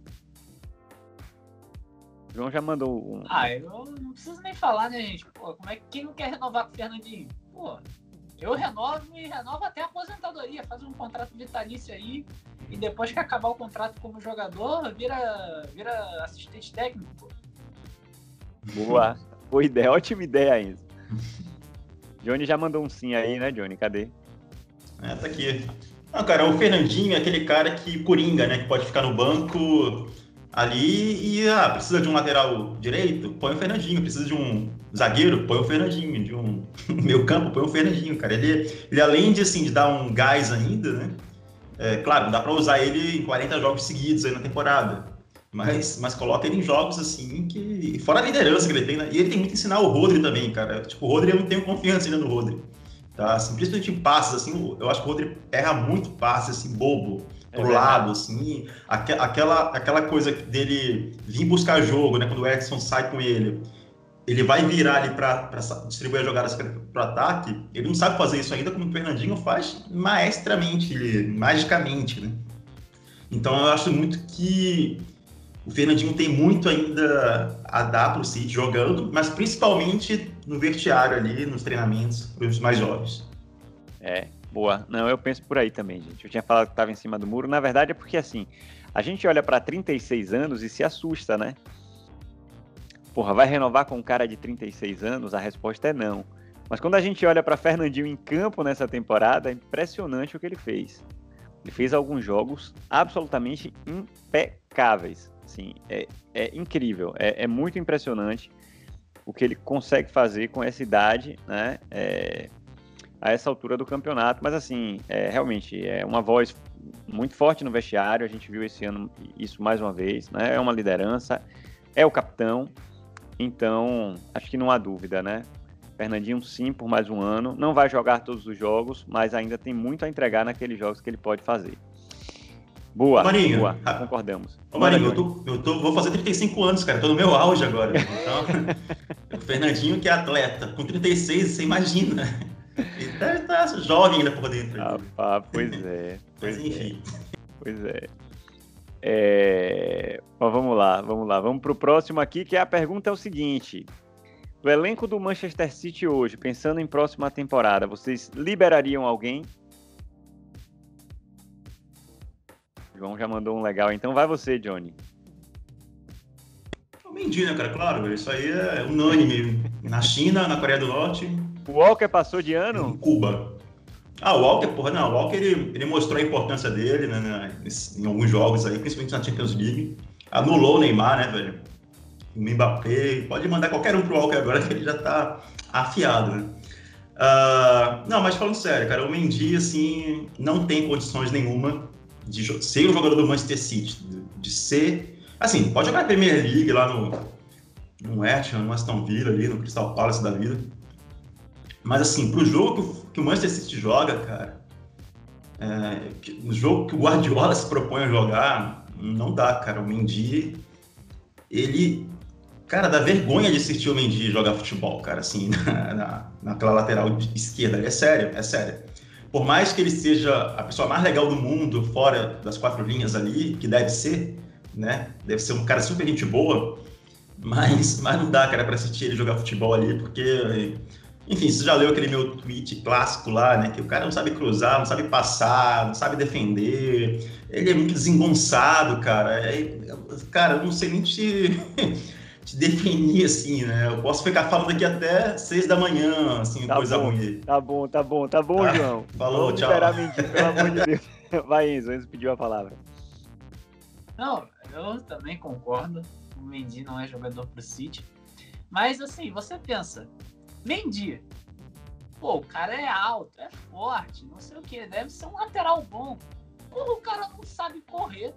João já mandou um. Ah, eu não preciso nem falar, né, gente? Pô, como é que quem não quer renovar com o Fernandinho? Pô, eu renovo e renovo até a aposentadoria, faz um contrato vitalício aí e depois que acabar o contrato como jogador, vira, vira assistente técnico. Boa. Boa ideia, ótima ideia, Enzo. Johnny já mandou um sim aí, né, Johnny? Cadê? É, tá aqui. Não, cara, o Fernandinho é aquele cara que coringa, né? Que pode ficar no banco ali e ah, precisa de um lateral direito, põe o Fernandinho, precisa de um zagueiro, põe o Fernandinho, de um meio campo, põe o Fernandinho, cara. Ele, ele além de assim de dar um gás ainda, né? É, claro, não dá para usar ele em 40 jogos seguidos aí na temporada. Mas, mas coloca ele em jogos assim que. Fora a liderança que ele tem, né? E ele tem muito a ensinar o Rodri também, cara. Tipo, o Rodri eu não tenho confiança ainda no Rodri. Tá? Principalmente em passes, assim, eu acho que o Rodri erra muito passe, assim, bobo pro é lado, assim, aquela, aquela coisa dele vir buscar jogo, né, quando o Edson sai com ele, ele vai virar ali para distribuir as jogadas para o ataque, ele não sabe fazer isso ainda como o Fernandinho faz maestramente, magicamente, né? Então eu acho muito que o Fernandinho tem muito ainda a dar para o City jogando, mas principalmente no vestiário ali, nos treinamentos para os mais jovens. É, Boa. Não, eu penso por aí também, gente. Eu tinha falado que estava em cima do muro. Na verdade é porque, assim, a gente olha para 36 anos e se assusta, né? Porra, vai renovar com um cara de 36 anos? A resposta é não. Mas quando a gente olha para Fernandinho em campo nessa temporada, é impressionante o que ele fez. Ele fez alguns jogos absolutamente impecáveis. Assim, é, é incrível, é, é, muito impressionante o que ele consegue fazer com essa idade, né? É, a essa altura do campeonato, mas assim, é, realmente é uma voz muito forte no vestiário, a gente viu esse ano isso mais uma vez, né? É uma liderança, é o capitão, então acho que não há dúvida, né? Fernandinho sim por mais um ano, não vai jogar todos os jogos, mas ainda tem muito a entregar naqueles jogos que ele pode fazer. Boa, Marinho, boa, concordamos. Ô, Marinho, eu, tô, eu tô, vou fazer 35 anos, cara, tô no meu auge agora. Então, o Fernandinho que é atleta, com 36, você imagina. Deve estar jovem ainda por dentro. Ah, pá, pois é. Pois Mas enfim. É, pois é. é... Mas vamos lá, vamos lá. Vamos para o próximo aqui, que a pergunta é o seguinte. Do elenco do Manchester City hoje, pensando em próxima temporada, vocês liberariam alguém? João já mandou um legal, então vai você, Johnny. O Mendy, né, cara? Claro, isso aí é unânime. Na China, na Coreia do Norte, o Walker passou de ano? Em Cuba. Ah, o Walker, porra, não, o Walker ele, ele mostrou a importância dele, né, né, em alguns jogos aí, principalmente na Champions League. Anulou o Neymar, né, velho? O Mbappé, pode mandar qualquer um pro Walker agora que ele já tá afiado, né? Uh, não, mas falando sério, cara, o Mendy, assim, não tem condições nenhuma de ser um jogador do Manchester City, de, de ser... Assim, pode jogar na Premier League lá no, no West no Aston Villa ali, no Crystal Palace da vida. Mas assim, pro jogo que o, Manchester City joga, cara, é, no jogo que o Guardiola se propõe a jogar, não dá, cara. O Mendy, ele, cara, dá vergonha de assistir o Mendy jogar futebol, cara, assim, na, na, naquela lateral esquerda. É sério, é sério. Por mais que ele seja a pessoa mais legal do mundo, fora das quatro linhas ali, que deve ser, né? Deve ser um cara super gente boa, mas, mas não dá, cara, para assistir ele jogar futebol ali, porque enfim, você já leu aquele meu tweet clássico lá, né? Que o cara não sabe cruzar, não sabe passar, não sabe defender. Ele é muito desengonçado, cara. É, cara, eu não sei nem te, te definir, assim, né? Eu posso ficar falando aqui até seis da manhã, assim, tá coisa bom, ruim. Tá bom, tá bom, tá bom, tá. João. Falou, Vamos tchau. Esperar mentir, pelo amor de Deus. Vai, Enzo, Enzo pediu a palavra. Não, eu também concordo. O Mendy não é jogador pro City. Mas assim, você pensa, Mendy. Pô, o cara é alto, é forte, não sei o que, deve ser um lateral bom. Porra, o cara não sabe correr,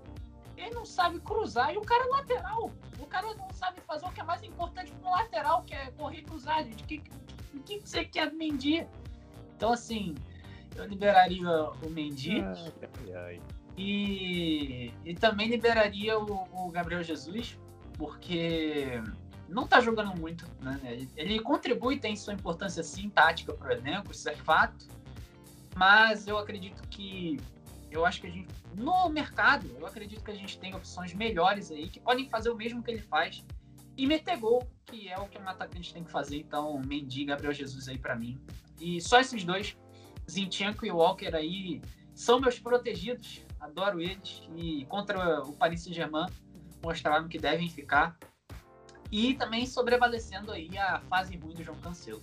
ele não sabe cruzar, e o cara é lateral. O cara não sabe fazer o que é mais importante para um lateral, que é correr e cruzar. O que, que, que você quer do Mendy? Então, assim, eu liberaria o Mendy. Ai, ai. E, e também liberaria o, o Gabriel Jesus, porque não tá jogando muito, né? Ele, ele contribui, tem sua importância sim, tática para o elenco, isso é fato. Mas eu acredito que eu acho que a gente, no mercado, eu acredito que a gente tem opções melhores aí que podem fazer o mesmo que ele faz e meter gol, que é o que um atacante tem que fazer. Então, Mendy, Gabriel Jesus aí para mim. E só esses dois, Zinchenko e Walker aí, são meus protegidos. Adoro eles. E contra o Paris Saint-Germain, mostraram que devem ficar. E também sobrevalecendo aí a fase ruim do João Cancelo.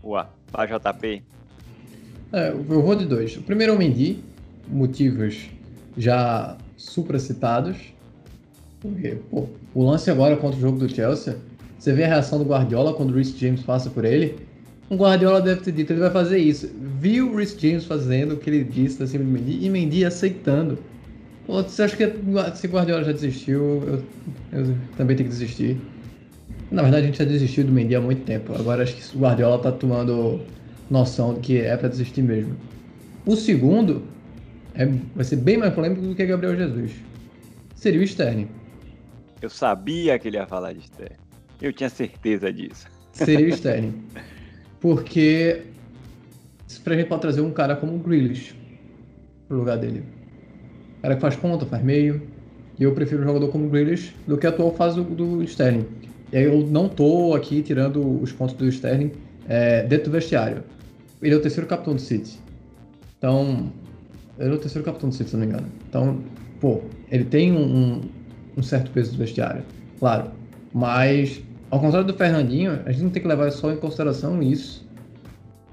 Boa. Vai, JP. É, eu vou de dois. O primeiro é o Mendy, motivos já supracitados. Porque, pô, o lance agora contra o jogo do Chelsea, você vê a reação do Guardiola quando o Rhys James passa por ele. O Guardiola deve ter dito, ele vai fazer isso. Viu o Rhys James fazendo o que ele disse acima do Mendy e Mendy aceitando. Você acha que se Guardiola já desistiu, eu, eu também tenho que desistir. Na verdade, a gente já desistiu do Mendy há muito tempo. Agora acho que o Guardiola tá tomando noção de que é para desistir mesmo. O segundo é, vai ser bem mais polêmico do que Gabriel Jesus. Seria o Sterling. Eu sabia que ele ia falar de Sterling. Eu tinha certeza disso. Seria o Sterling. Porque pra gente pode trazer um cara como o Grealish pro lugar dele. Cara que faz ponta, faz meio. E eu prefiro um jogador como o Grealish do que a atual fase do, do Sterling. E aí eu não tô aqui tirando os pontos do Sterling é, dentro do vestiário. Ele é o terceiro capitão do City. Então, ele é o terceiro capitão do City, se não me engano. Então, pô, ele tem um, um certo peso do vestiário, claro. Mas, ao contrário do Fernandinho, a gente não tem que levar só em consideração isso.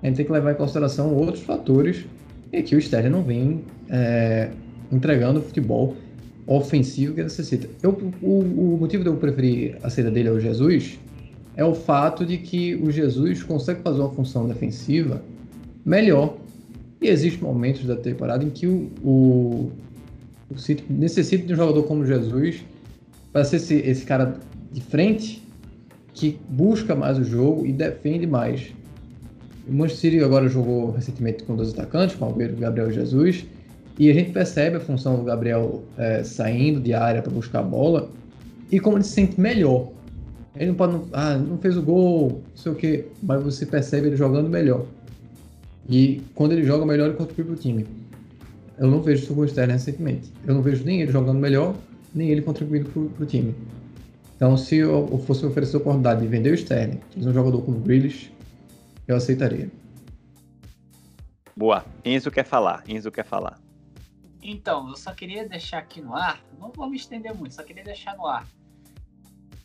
A gente tem que levar em consideração outros fatores e que o Sterling não vem é, entregando o futebol ofensivo que necessita. Eu, o, o motivo de eu preferir a saída dele ao Jesus é o fato de que o Jesus consegue fazer uma função defensiva melhor. E existem momentos da temporada em que o, o, o City necessita de um jogador como Jesus para ser esse, esse cara de frente que busca mais o jogo e defende mais. O Manchester City agora jogou recentemente com dois atacantes, com o Gabriel Jesus, e a gente percebe a função do Gabriel é, saindo de área para buscar a bola e como ele se sente melhor. Ele não pode. Ah, não fez o gol, não sei o quê, mas você percebe ele jogando melhor. E quando ele joga melhor, ele contribui para o time. Eu não vejo isso com o Sterling recentemente. Eu não vejo nem ele jogando melhor, nem ele contribuindo para o time. Então, se eu fosse oferecer a oportunidade de vender o Sterling, trazer um jogador como o Grealish, eu aceitaria. Boa. Enzo quer falar. Enzo quer falar. Então, eu só queria deixar aqui no ar, não vou me estender muito, só queria deixar no ar.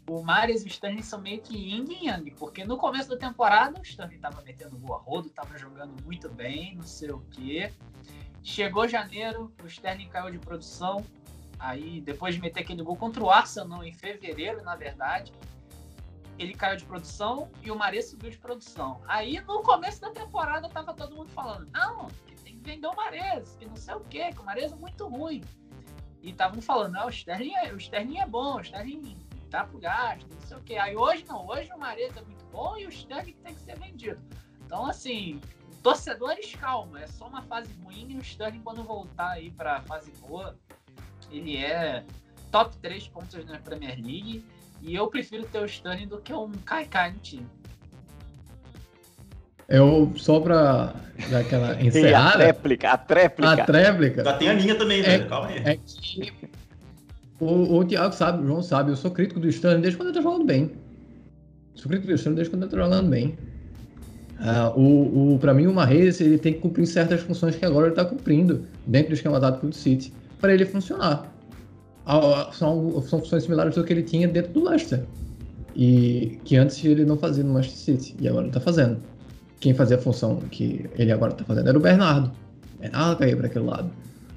O Marius e o Sterling são meio que yin e yang, porque no começo da temporada o Sterling tava metendo gol a rodo, tava jogando muito bem, não sei o quê. Chegou janeiro, o Sterling caiu de produção, aí depois de meter aquele gol contra o Arsenal em fevereiro, na verdade, ele caiu de produção e o Maria subiu de produção. Aí no começo da temporada tava todo mundo falando: não, vendeu o Mares, que não sei o quê, que o Mares é muito ruim. E estavam falando, não, o Sterling, é, o Sterling é bom, o Sterling tá pro gasto, não sei o quê. Aí hoje não, hoje o Mares é muito bom e o Sterling tem que ser vendido. Então, assim, torcedores, calma, é só uma fase ruim e o Sterling, quando voltar aí pra fase boa, ele é top 3 pontos na Premier League. E eu prefiro ter o Sterling do que um Kai no time. Eu, só pra dar aquela encerrada... a tréplica, a tréplica. A tréplica. Já tem a linha também, velho, calma aí. É que o, o Thiago sabe, o João sabe, eu sou crítico do Stanley desde quando ele tá jogando bem. Sou crítico do Stanley desde quando ele tá jogando bem. Uh, o, o, pra mim, o Marrez, ele tem que cumprir certas funções que agora ele tá cumprindo dentro do esquema dado pelo City, para ele funcionar. Uh, são, são funções similares ao que ele tinha dentro do Leicester. E que antes ele não fazia no Manchester City, e agora ele tá fazendo quem fazia a função que ele agora está fazendo era o Bernardo. O Bernardo caiu para aquele lado.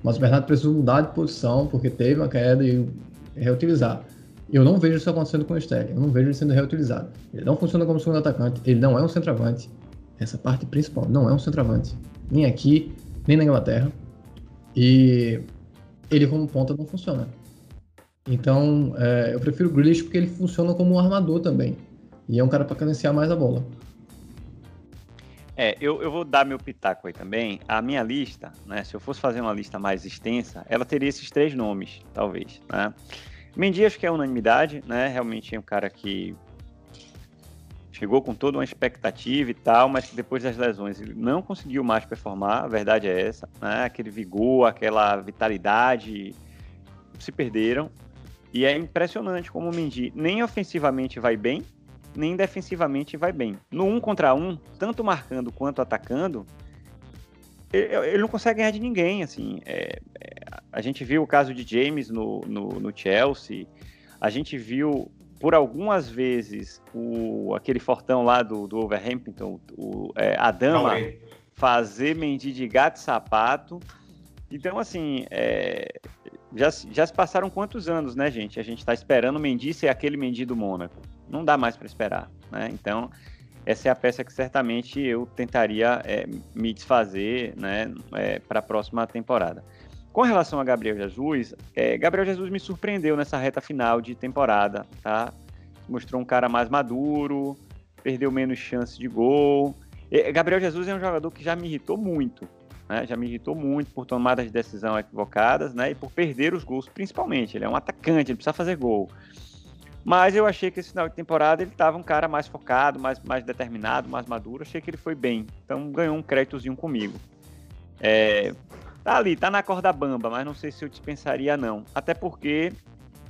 Mas o Bernardo precisou mudar de posição porque teve uma queda e reutilizar. Eu não vejo isso acontecendo com o Sterling. Eu não vejo ele sendo reutilizado. Ele não funciona como segundo atacante. Ele não é um centroavante. Essa parte principal. Não é um centroavante. Nem aqui, nem na Inglaterra. E ele como ponta não funciona. Então, é, eu prefiro o Grealish porque ele funciona como um armador também. E é um cara para cadenciar mais a bola. É, eu, eu vou dar meu pitaco aí também. A minha lista, né? Se eu fosse fazer uma lista mais extensa, ela teria esses três nomes, talvez, né? Mendy acho que é unanimidade, né? Realmente é um cara que chegou com toda uma expectativa e tal, mas que depois das lesões ele não conseguiu mais performar, a verdade é essa, né? Aquele vigor, aquela vitalidade se perderam. E é impressionante como o Mendy nem ofensivamente vai bem, nem defensivamente vai bem. No um contra um, tanto marcando quanto atacando, ele, não consegue ganhar de ninguém, assim. É, é, a gente viu o caso de James no, no, no Chelsea, a gente viu por algumas vezes o, aquele fortão lá do, do Overhampton, o, é, a dama, fazer Mendy de gato sapato. Então, assim, é, já, já se passaram quantos anos, né, gente? A gente está esperando o Mendy ser aquele Mendy do Mônaco. Não dá mais para esperar, né? Então, essa é a peça que certamente eu tentaria é, me desfazer, né, é, para a próxima temporada. Com relação a Gabriel Jesus, é, Gabriel Jesus me surpreendeu nessa reta final de temporada, tá? Mostrou um cara mais maduro, perdeu menos chance de gol. Gabriel Jesus é um jogador que já me irritou muito, né? Já me irritou muito por tomadas de decisão equivocadas, né? E por perder os gols, principalmente. Ele é um atacante, ele precisa fazer gol. Mas eu achei que esse final de temporada ele estava um cara mais focado, mais, mais determinado, mais maduro. Achei que ele foi bem. Então ganhou um créditozinho comigo. É, tá ali, tá na corda bamba, mas não sei se eu dispensaria não. Até porque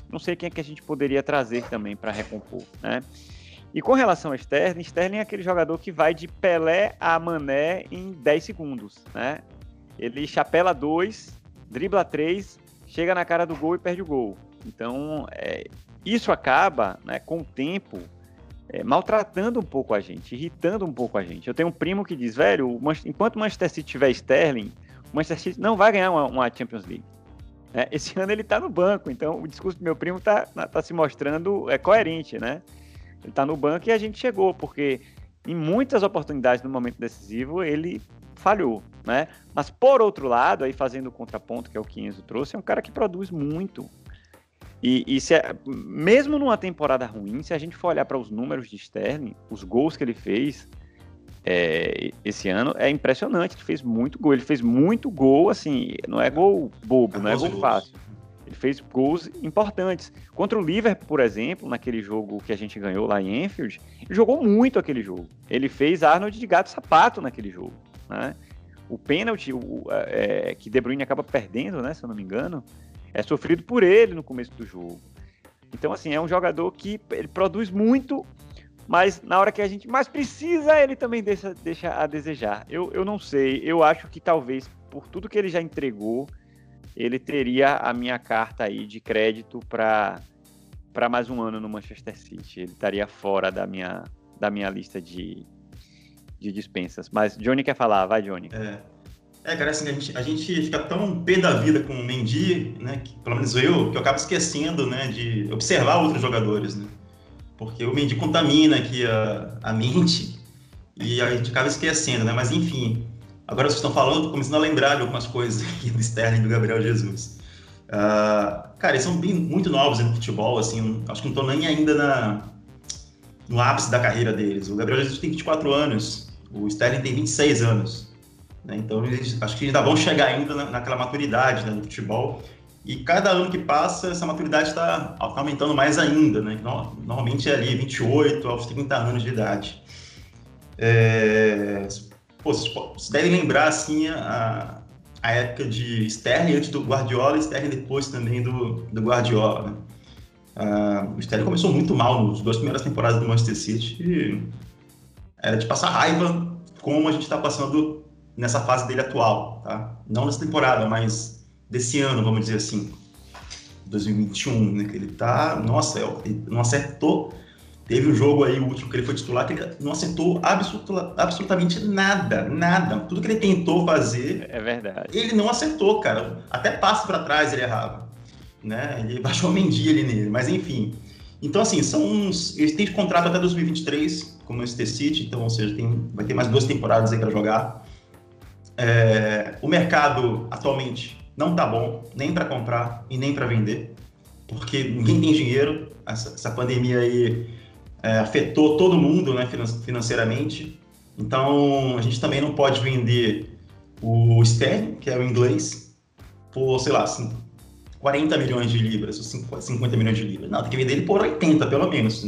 não sei quem é que a gente poderia trazer também para recompor, né? E com relação a Sterling, Sterling é aquele jogador que vai de Pelé a Mané em 10 segundos, né? Ele chapela 2, dribla 3, chega na cara do gol e perde o gol. Então, é, isso acaba, né, com o tempo, é, maltratando um pouco a gente, irritando um pouco a gente. Eu tenho um primo que diz, velho, enquanto o Manchester City tiver Sterling, o Manchester City não vai ganhar uma, uma Champions League. É, esse ano ele está no banco, então o discurso do meu primo está tá se mostrando é, coerente, né? Ele está no banco e a gente chegou, porque em muitas oportunidades no momento decisivo ele falhou, né? Mas por outro lado, aí fazendo o contraponto que é o que Enzo trouxe, é um cara que produz muito. E, e se, é, mesmo numa temporada ruim, se a gente for olhar para os números de Sterling, os gols que ele fez, é, esse ano é impressionante. Ele fez muito gol. Ele fez muito gol, assim, não é gol bobo, não é gol fácil. Ele fez gols importantes. Contra o Liverpool, por exemplo, naquele jogo que a gente ganhou lá em Enfield, ele jogou muito aquele jogo. Ele fez Arnold de gato sapato naquele jogo. Né? O pênalti o, é, que De Bruyne acaba perdendo, né, se eu não me engano, é sofrido por ele no começo do jogo. Então, assim, é um jogador que ele produz muito mas na hora que a gente mais precisa, ele também deixa, deixa a desejar. Eu, eu não sei, eu acho que talvez por tudo que ele já entregou, ele teria a minha carta aí de crédito para para mais um ano no Manchester City. Ele estaria fora da minha, da minha lista de, de dispensas. Mas Johnny quer falar, vai Johnny. É, é cara, assim, a gente, a gente fica tão pé da vida com o Mendy, né, que, pelo menos eu, que eu acabo esquecendo, né, de observar outros jogadores, né porque o Mendy contamina aqui a, a mente e a gente acaba esquecendo, né? Mas enfim, agora vocês estão falando, tô começando a lembrar de algumas coisas aqui do Sterling e do Gabriel Jesus. Uh, cara, eles são bem, muito novos no futebol, assim, acho que não estão nem ainda na, no ápice da carreira deles. O Gabriel Jesus tem 24 anos, o Sterling tem 26 anos. Né? Então, acho que ainda vão chegar ainda na, naquela maturidade né, no futebol. E cada ano que passa, essa maturidade está aumentando mais ainda, né? Normalmente é ali 28 aos 30 anos de idade. É... Pô, vocês devem lembrar, assim, a, a época de Sterling antes do Guardiola e Sterling depois também do, do Guardiola, né? O Sterling começou muito mal nas duas primeiras temporadas do Manchester City era de passar raiva como a gente está passando nessa fase dele atual, tá? Não nessa temporada, mas desse ano, vamos dizer assim, 2021, né? Que ele tá, nossa, ele não acertou. Teve um jogo aí, o último que ele foi titular, que ele não acertou absoluta, absolutamente nada, nada. Tudo que ele tentou fazer, é verdade. Ele não acertou, cara. Até passo para trás ele errava, né? Ele baixou a mendia ali nele, mas enfim. Então, assim, são uns. Eles têm contrato até 2023 com o Manchester City, então, ou seja, tem, vai ter mais duas temporadas aí para jogar. É, o mercado atualmente não tá bom nem para comprar e nem para vender, porque ninguém tem dinheiro. Essa, essa pandemia aí é, afetou todo mundo né, financeiramente. Então a gente também não pode vender o Sterling, que é o inglês, por, sei lá, 40 milhões de libras, ou 50 milhões de libras. Não, tem que vender ele por 80, pelo menos.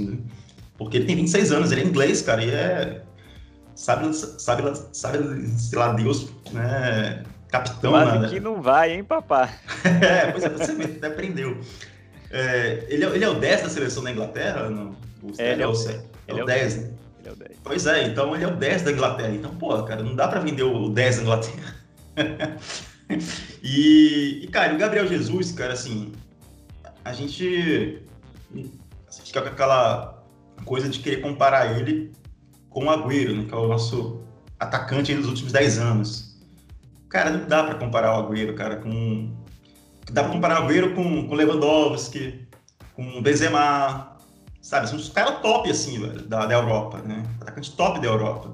Porque ele tem 26 anos, ele é inglês, cara, e é. Sabe, sabe, sabe sei lá, Deus, né? Capitão, Mas né? que não vai, hein, papá? é, pois é, você até aprendeu. É, ele, é, ele é o 10 da seleção da Inglaterra? Não? O É, ele é o- é, ele o 10, né? Ele é o 10. Pois é, então ele é o 10 da Inglaterra. Então, pô, cara, não dá pra vender o 10 da Inglaterra. e, e, cara, o Gabriel Jesus, cara, assim, a gente, a gente fica com aquela coisa de querer comparar ele com o Agüero, né, que é o nosso atacante dos últimos 10 anos. Cara, não dá pra comparar o Agüero, cara, com... Dá pra comparar o Agüero com, com Lewandowski, com Benzema, sabe? São os caras top, assim, da, da Europa, né? Atacante top da Europa.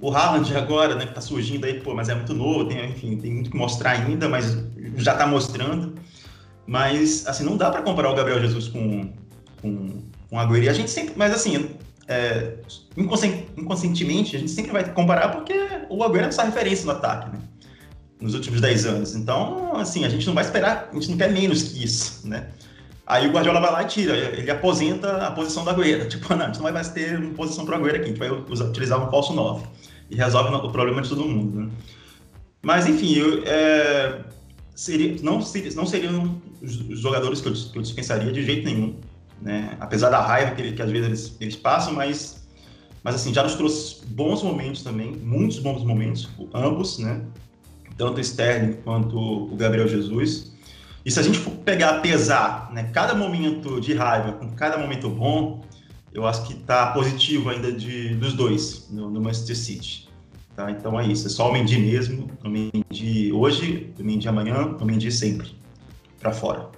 O Haaland agora, né, que tá surgindo aí, pô, mas é muito novo, tem, enfim, tem muito que mostrar ainda, mas já tá mostrando. Mas, assim, não dá para comparar o Gabriel Jesus com, com, com o Agüero. E a gente sempre, mas assim, é, inconscien- inconscientemente, a gente sempre vai comparar porque o Agüero é nossa referência no ataque, né? Nos últimos 10 anos. Então, assim, a gente não vai esperar, a gente não quer menos que isso, né? Aí o Guardiola vai lá e tira, ele aposenta a posição da Agüero. Tipo, não, a gente não vai mais ter uma posição para Agüero aqui, a gente vai usar- utilizar um falso 9. E resolve o problema de todo mundo, né? Mas, enfim, eu, é, seria, não, seria- não seriam os jogadores que eu, que eu dispensaria de jeito nenhum, né? Apesar da raiva que, que às vezes eles, eles passam, mas, mas, assim, já nos trouxe bons momentos também, muitos bons momentos, ambos, né? Tanto o Sterling quanto o Gabriel Jesus. E se a gente for pegar, pesar, né, cada momento de raiva com cada momento bom, eu acho que tá positivo ainda de, dos dois no, no Manchester City. Tá? Então é isso, é só o Mendy mesmo, o Mendy hoje, o Mendy amanhã, o Mendy sempre, para fora.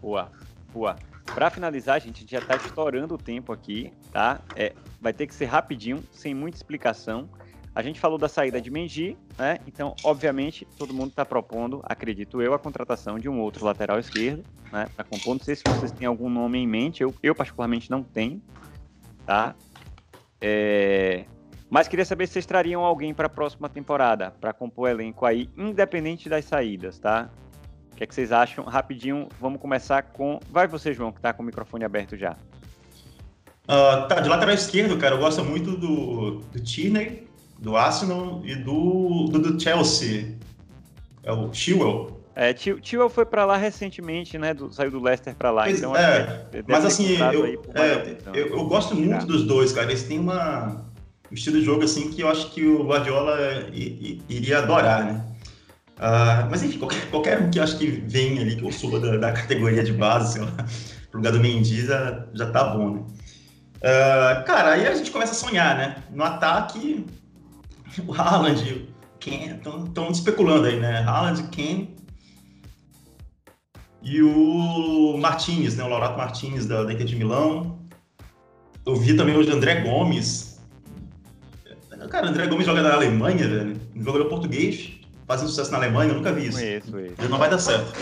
Boa, boa. Pra finalizar, gente, a gente já tá estourando o tempo aqui, tá? É, vai ter que ser rapidinho, sem muita explicação. A gente falou da saída de Mendy, né? Então, obviamente, todo mundo está propondo, acredito eu, a contratação de um outro lateral esquerdo, né? Para compor. Não sei se vocês têm algum nome em mente, eu, eu particularmente não tenho, tá? É, Mas queria saber se vocês trariam alguém para a próxima temporada, para compor o elenco aí, independente das saídas, tá? O que, é que vocês acham? Rapidinho, vamos começar com. Vai você, João, que tá com o microfone aberto já. Ah, tá, de lateral esquerdo, cara, eu gosto muito do, do Tierney, do Arsenal e do, do, do Chelsea. É o Chilwell. É, Tio foi para lá recentemente, né? do- saiu do Leicester para lá. Pois então, é, Mas assim, eu, é, tempo. eu, eu gosto muito dos dois, cara. Eles têm uma, um estilo de jogo assim que eu acho que o Guardiola iria adorar, né? Ah, mas enfim, qualquer, qualquer um que acho que vem ali, que eu suba da, da categoria de base, sei lá, pro lugar do Mendy já, já tá bom, né? Ah, cara, aí a gente começa a sonhar, né? No ataque, o Haaland, o Ken, estão especulando aí, né? Haaland, Ken e o Martinez, né? O Laurato Martinez da, da Inter de Milão. Eu vi também hoje o André Gomes. Cara, André Gomes joga na Alemanha, velho. Jogador português, fazendo sucesso na Alemanha, eu nunca vi isso. Conheço ele. Não vai dar certo.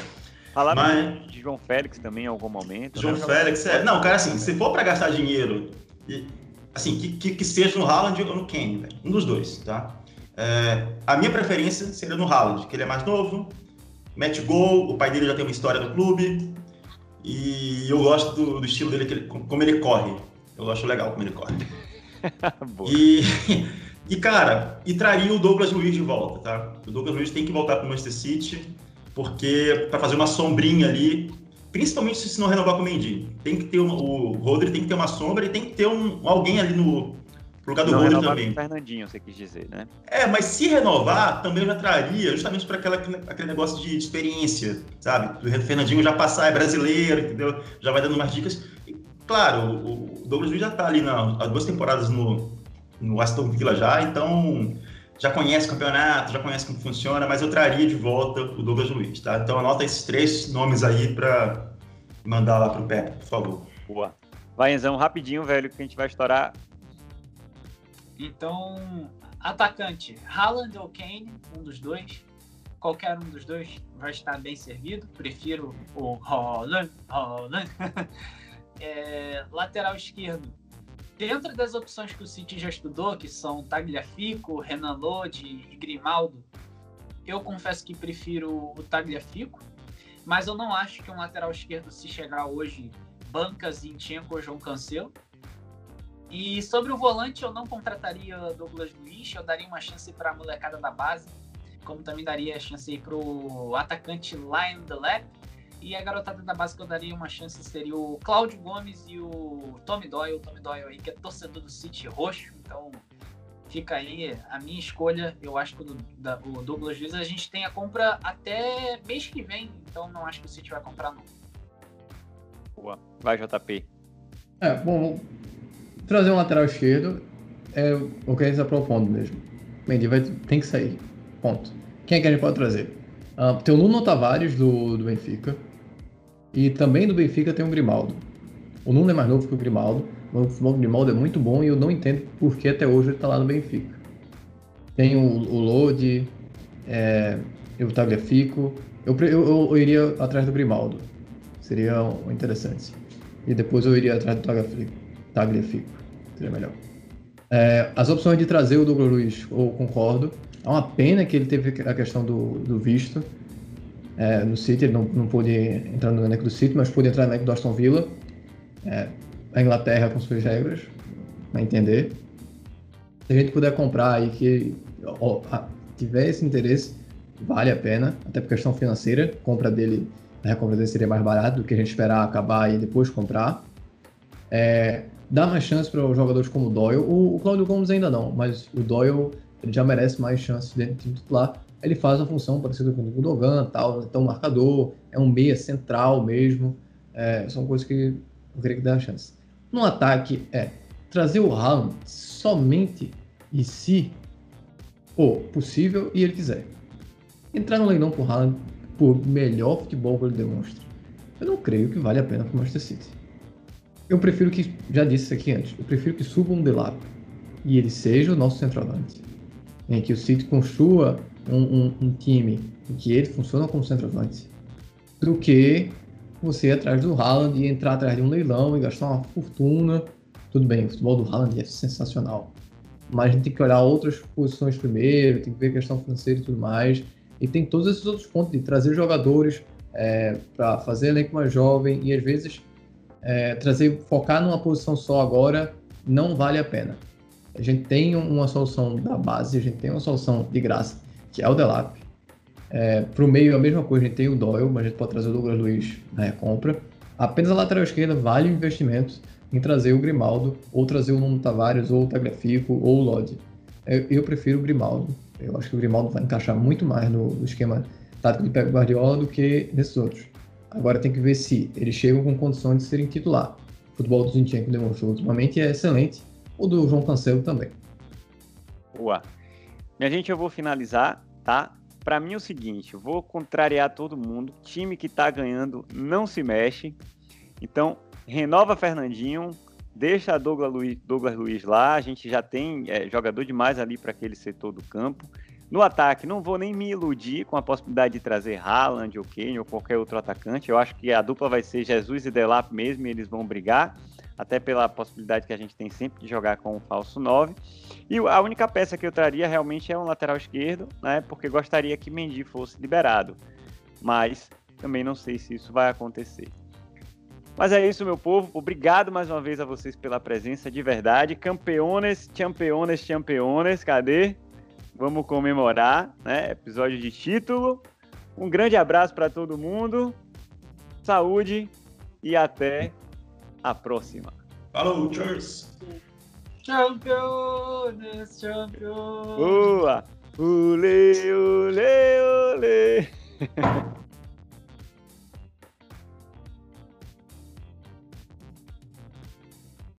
Falaram Mas- de João Félix também em algum momento. João né? Félix, é. Não, cara, assim, se for pra gastar dinheiro, e, assim, que, que, que seja no Haaland ou no Kane, velho. Um dos dois, tá? É, a minha preferência seria no Haaland, que ele é mais novo, mete gol, o pai dele já tem uma história no clube, e eu gosto do, do estilo dele, ele- como ele corre. Eu acho legal como ele corre. Boa. E, e, cara, e traria o Douglas Luiz de volta, tá? O Douglas Luiz tem que voltar para o Manchester City, porque para fazer uma sombrinha ali, principalmente se não renovar com o Mendy. Tem que ter uma, o Rodri tem que ter uma sombra e tem que ter um, alguém ali no pro lugar do Não Rodri renovar com também. o Fernandinho, você quis dizer, né? É, mas se renovar, também eu já traria, justamente para aquele negócio de experiência, sabe? O Fernandinho já passar, é brasileiro, entendeu? Já vai dando umas dicas. E, claro, o, o Douglas Luiz já tá ali na, há duas temporadas no, no Aston Villa já, então já conhece o campeonato, já conhece como funciona, mas eu traria de volta o Douglas Luiz, tá? Então anota esses três nomes aí para mandar lá pro Pepe, por favor. Boa. Vai, Enzão, rapidinho, velho, que a gente vai estourar. Então, atacante, Haaland ou Kane, um dos dois. Qualquer um dos dois vai estar bem servido. Prefiro o Haaland. Haaland. É, lateral esquerdo. Dentro das opções que o City já estudou, que são Tagliafico, Renan Lodi e Grimaldo, eu confesso que prefiro o Tagliafico, mas eu não acho que um lateral esquerdo, se chegar hoje banca Zinchenko ou João Cancelo. E sobre o volante, eu não contrataria Douglas Luiz, eu daria uma chance para a molecada da base, como também daria chance para o atacante Lion Delep. E a garotada da base que eu daria uma chance seria o Cláudio Gomes e o Tommy Doyle. O Tommy Doyle aí, que é torcedor do City roxo, então fica aí a minha escolha. Eu acho que o, da, o Douglas Luiz a gente tem a compra até mês que vem, então não acho que o City vai comprar não. Boa. Vai, JP. É, bom, trazer um lateral esquerdo é o que a gente está propondo mesmo. Mendy vai, tem que sair. Ponto. Quem é que a gente pode trazer? Uh, tem o Nuno Tavares do, do Benfica. E também do Benfica tem o Grimaldo. O Nuno é mais novo que o Grimaldo. O futebol do Grimaldo é muito bom e eu não entendo por que até hoje ele está lá no Benfica. Tem o, o Lodi, é, o Tagliafico. Eu, eu, eu, iria atrás do Grimaldo. Seria interessante. E depois eu iria atrás do Tagliafico. Tagliafico. Seria melhor. É, as opções de trazer o Douglas Luiz, eu concordo. É uma pena que ele teve a questão do, do visto é, no City. Ele não, não pôde entrar no elenco do City, mas pôde entrar no elenco do Aston Villa. É, a Inglaterra com suas regras, vai entender. Se a gente puder comprar e que ó, tiver esse interesse, vale a pena, até por questão financeira. A compra dele, a recompra dele seria mais barata do que a gente esperar acabar e depois comprar. É, dá mais chance para jogadores como o Doyle. O, o Claudio Gomes ainda não, mas o Doyle ele já merece mais chances dentro do titular. Ele faz a função parecida com o Gundogan, tal, então marcador, é um meia central mesmo. É, são coisas que eu queria que dê a chance. No ataque é trazer o Haaland somente e se for possível e ele quiser. Entrar no leilão por Haaland por melhor futebol que ele demonstra. Eu não creio que vale a pena para o Manchester City. Eu prefiro que, já disse isso aqui antes, eu prefiro que suba um Delap e ele seja o nosso centroavante. Em que o City construa um, um, um time em que ele funciona como centroavante, do que você ir atrás do Haaland e entrar atrás de um leilão e gastar uma fortuna. Tudo bem, o futebol do Haaland é sensacional. Mas a gente tem que olhar outras posições primeiro, tem que ver a questão financeira e tudo mais. E tem todos esses outros pontos de trazer jogadores é, para fazer elenco mais jovem e às vezes é, trazer, focar numa posição só agora não vale a pena. A gente tem uma solução da base, a gente tem uma solução de graça, que é o Delap. É, para o meio, a mesma coisa, a gente tem o Doyle, mas a gente pode trazer o Douglas Luiz na recompra. Apenas a lateral esquerda vale o investimento em trazer o Grimaldo, ou trazer o Nuno Tavares, ou o Tagliafico, ou o Lodi. Eu, eu, prefiro o Grimaldo. Eu acho que o Grimaldo vai encaixar muito mais no, no esquema tático de Pep Guardiola do que nesses outros. Agora tem que ver se eles chegam com condições de serem titular. O futebol do Zinchenko demonstrou ultimamente é excelente, o do João Cancelo também. Boa. Minha gente, eu vou finalizar, tá? Para mim é o seguinte, vou contrariar todo mundo. Time que tá ganhando não se mexe. Então, renova Fernandinho, deixa Douglas Luiz, Douglas Luiz lá. A gente já tem é, jogador demais ali para aquele setor do campo. No ataque, não vou nem me iludir com a possibilidade de trazer Haaland ou Kane ou qualquer outro atacante. Eu acho que a dupla vai ser Jesus e Delap mesmo e eles vão brigar até pela possibilidade que a gente tem sempre de jogar com um falso 9. E a única peça que eu traria realmente é um lateral esquerdo, né? Porque gostaria que Mendy fosse liberado. Mas também não sei se isso vai acontecer. Mas é isso, meu povo. Obrigado mais uma vez a vocês pela presença de verdade. Campeones, campeones, campeones. Cadê? Vamos comemorar, né? Episódio de título. Um grande abraço para todo mundo. Saúde e até a próxima. Falou, cheers! Campeones, campeones! Boa! Ule, ule, ule!